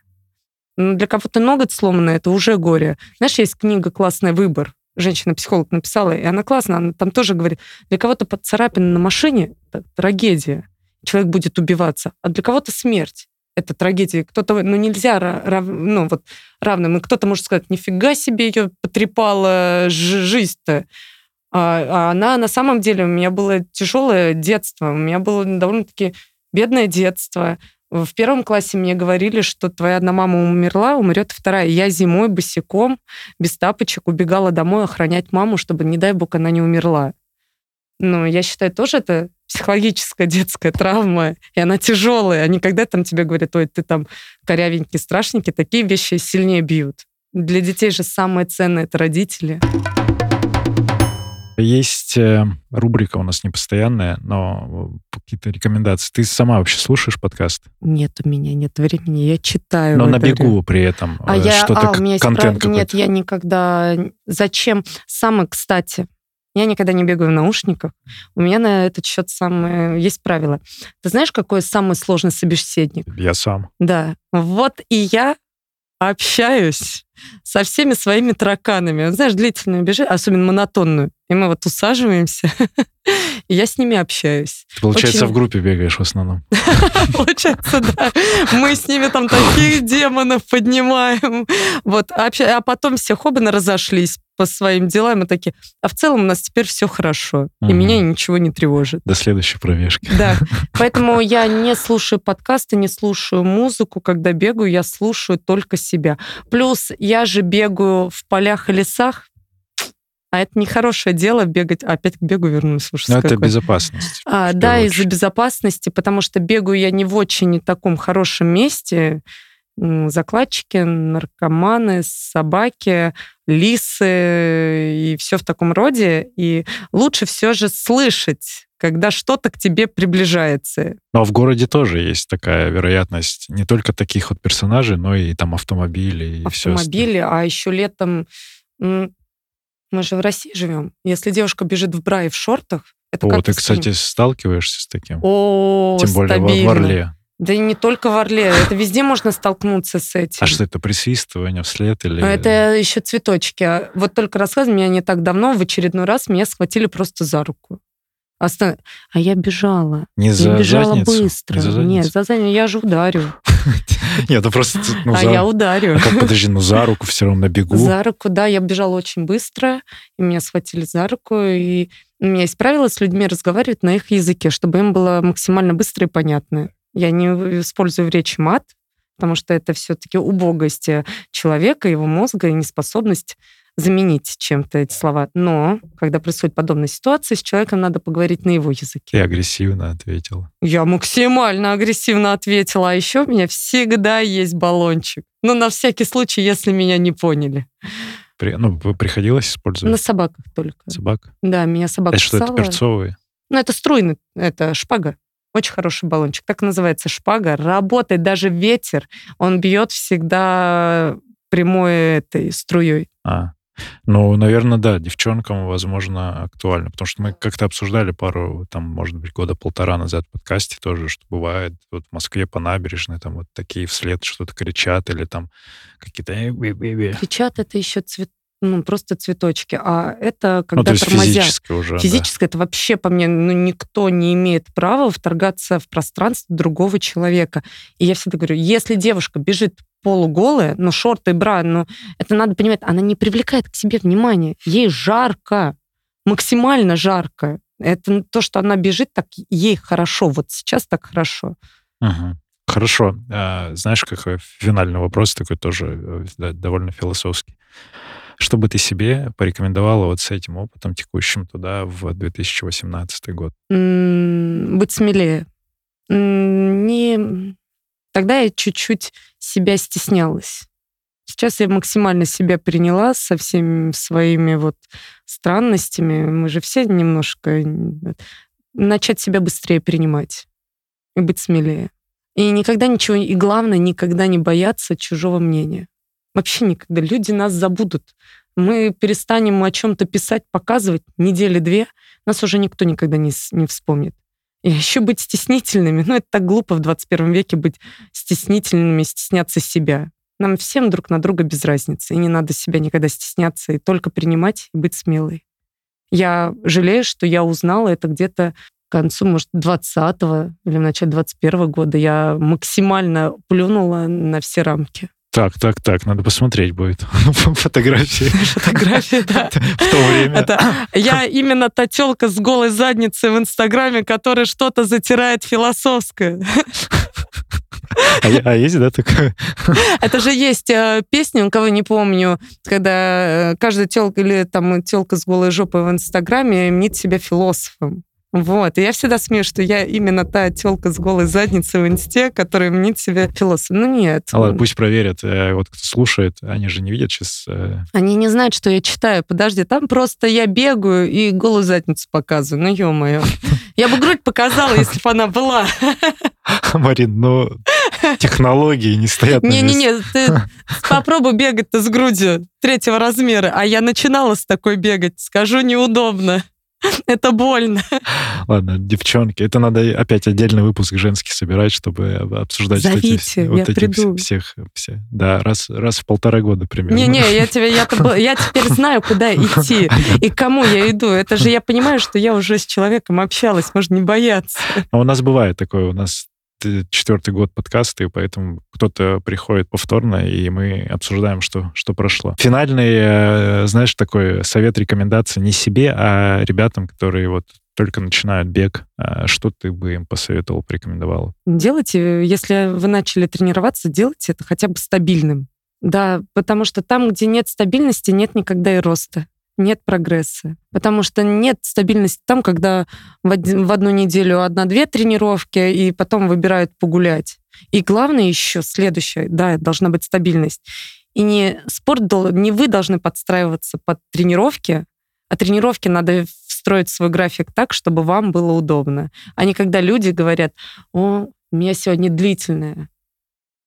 Ну, Для кого-то ноготь сломанный, это уже горе. Знаешь, есть книга «Классный выбор». Женщина-психолог написала, и она классная, она там тоже говорит, для кого-то царапина на машине — это трагедия. Человек будет убиваться. А для кого-то смерть — это трагедия. Кто-то, ну, нельзя ра- рав- ну, вот, равным. И кто-то может сказать, нифига себе ее потрепала жи- жизнь-то. А, а она на самом деле, у меня было тяжелое детство, у меня было довольно-таки бедное детство. В первом классе мне говорили, что твоя одна мама умерла, умрет вторая. Я зимой босиком, без тапочек, убегала домой охранять маму, чтобы, не дай бог, она не умерла. Ну, я считаю, тоже это психологическая детская травма, и она тяжелая. Они когда там тебе говорят, ой, ты там корявенький, страшненький, такие вещи сильнее бьют. Для детей же самое ценное — это родители. Есть э, рубрика у нас непостоянная, но какие-то рекомендации. Ты сама вообще слушаешь подкаст? Нет, у меня нет времени, я читаю. Но на бегу при этом а э, я, что-то, а, у меня контент прав... Нет, я никогда... Зачем? Самое, кстати, я никогда не бегаю в наушниках. У меня на этот счет самое... есть правило. Ты знаешь, какой самый сложный собеседник? Я сам. Да. Вот и я общаюсь со всеми своими тараканами. Знаешь, длительную бежит, особенно монотонную. И мы вот усаживаемся, (laughs) и я с ними общаюсь. Ты, получается, Очень... в группе бегаешь в основном. (laughs) Получается, да. Мы с ними там таких демонов поднимаем. Вот. А, а потом все хобаны разошлись по своим делам и такие, а в целом у нас теперь все хорошо, и меня ничего не тревожит. До следующей пробежки. Да. (laughs) Поэтому я не слушаю подкасты, не слушаю музыку. Когда бегаю, я слушаю только себя. Плюс я же бегаю в полях и лесах, а это нехорошее дело бегать. Опять к бегу вернусь. Но ну, это безопасность. А, да, из-за безопасности, потому что бегаю я не в очень таком хорошем месте. Закладчики, наркоманы, собаки, лисы и все в таком роде. И лучше все же слышать когда что-то к тебе приближается. Но в городе тоже есть такая вероятность не только таких вот персонажей, но и там автомобили и автомобили, все а еще летом мы же в России живем. Если девушка бежит в бра и в шортах, это О, как ты, кстати, сталкиваешься с таким? О, Тем более стабильно. в Орле. Да и не только в Орле, это везде можно столкнуться с этим. А что это, присвистывание вслед или... Это еще цветочки. Вот только рассказываю, меня не так давно, в очередной раз меня схватили просто за руку. Остан... А я бежала. Не за я бежала задницу? быстро. Не за задницу? Нет, за задницу я же ударю. (laughs) Нет, это просто... Ну, а за... я ударю. А как, подожди, ну за руку все равно бегу? За руку, да, я бежала очень быстро, и меня схватили за руку, и у меня есть правило с людьми разговаривать на их языке, чтобы им было максимально быстро и понятно. Я не использую в речи мат, потому что это все-таки убогость человека, его мозга и неспособность заменить чем-то эти слова. Но когда происходит подобная ситуация, с человеком надо поговорить на его языке. Ты агрессивно ответила. Я максимально агрессивно ответила. А еще у меня всегда есть баллончик. Ну, на всякий случай, если меня не поняли. При, ну, приходилось использовать? На собаках только. Собак? Да, меня собака Это что, это перцовые? Ну, это струйный, это шпага. Очень хороший баллончик. Так называется шпага. Работает даже ветер. Он бьет всегда прямой этой струей. А, ну, наверное, да, девчонкам, возможно, актуально, потому что мы как-то обсуждали пару, там, может быть, года полтора назад в подкасте тоже, что бывает вот в Москве по набережной там вот такие вслед что-то кричат или там какие-то... Кричат — это еще цвет ну, просто цветочки. А это когда ну, то есть тормозят. физическое уже. Физическое, да. это вообще, по мне, ну, никто не имеет права вторгаться в пространство другого человека. И я всегда говорю, если девушка бежит полуголая, но шорты и бра, но это надо понимать, она не привлекает к себе внимания. Ей жарко, максимально жарко. Это то, что она бежит, так ей хорошо. Вот сейчас так хорошо. Угу. Хорошо. А, знаешь, какой финальный вопрос такой тоже э, довольно философский. Что бы ты себе порекомендовала вот с этим опытом текущим туда в 2018 год? Быть смелее. Не Тогда я чуть-чуть себя стеснялась. Сейчас я максимально себя приняла со всеми своими вот странностями. Мы же все немножко... Начать себя быстрее принимать и быть смелее. И никогда ничего... И главное, никогда не бояться чужого мнения. Вообще никогда. Люди нас забудут. Мы перестанем о чем-то писать, показывать недели две, нас уже никто никогда не, не вспомнит. И еще быть стеснительными. Ну, это так глупо в 21 веке быть стеснительными, стесняться себя. Нам всем друг на друга без разницы. И не надо себя никогда стесняться, и только принимать и быть смелой. Я жалею, что я узнала это где-то к концу, может, 20-го или в начале 21 года. Я максимально плюнула на все рамки. Так, так, так, надо посмотреть будет (laughs) фотографии. Фотографии, да. (laughs) В то время. Это я именно та телка с голой задницей в Инстаграме, которая что-то затирает философское. А, а есть, да, такое? Это же есть э, песня, у кого не помню, когда э, каждая телка или там телка с голой жопой в Инстаграме мнит себя философом. Вот. И я всегда смеюсь, что я именно та телка с голой задницей в инсте, которая мнит себя философ. Ну нет. А ладно, пусть проверят. Э, вот кто слушает, они же не видят сейчас. э, Они не знают, что я читаю. Подожди, там просто я бегаю и голую задницу показываю. Ну, ё-моё. Я бы грудь показала, если бы она была. (laughs) Марин, ну, технологии не стоят на. Не-не-не, ты попробуй бегать-то с грудью третьего размера. А я начинала с такой бегать. Скажу, неудобно. (laughs) Это больно. Ладно, девчонки, это надо опять отдельный выпуск женский собирать, чтобы обсуждать вот эти Зовите, я вот эти приду. вс- всех, все. Да, раз, раз в полтора года примерно. Не-не, я (laughs) тебе, я, я теперь знаю, куда (laughs) идти и к кому я иду. Это же я понимаю, что я уже с человеком общалась, можно не бояться. А у нас бывает такое, у нас четвертый год подкаста, и поэтому кто-то приходит повторно, и мы обсуждаем, что, что прошло. Финальный, э, знаешь, такой совет, рекомендация не себе, а ребятам, которые вот только начинают бег. А Что ты бы им посоветовал, порекомендовал? Делайте, если вы начали тренироваться, делайте это хотя бы стабильным. Да, потому что там, где нет стабильности, нет никогда и роста, нет прогресса. Потому что нет стабильности там, когда в, один- в одну неделю одна-две тренировки, и потом выбирают погулять. И главное еще следующее, да, должна быть стабильность. И не спорт, не вы должны подстраиваться под тренировки, а тренировки надо встроить в свой график так, чтобы вам было удобно. А не когда люди говорят, о, у меня сегодня длительная.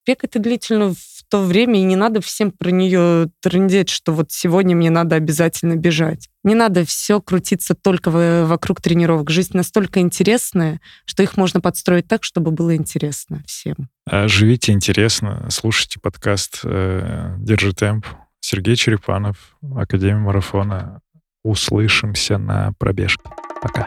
Бег это длительно в то время, и не надо всем про нее трындеть, что вот сегодня мне надо обязательно бежать. Не надо все крутиться только в- вокруг тренировок. Жизнь настолько интересная, что их можно подстроить так, чтобы было интересно всем. А, Живите интересно, слушайте подкаст э, «Держи темп». Сергей Черепанов, Академия марафона. Услышимся на пробежке. Пока.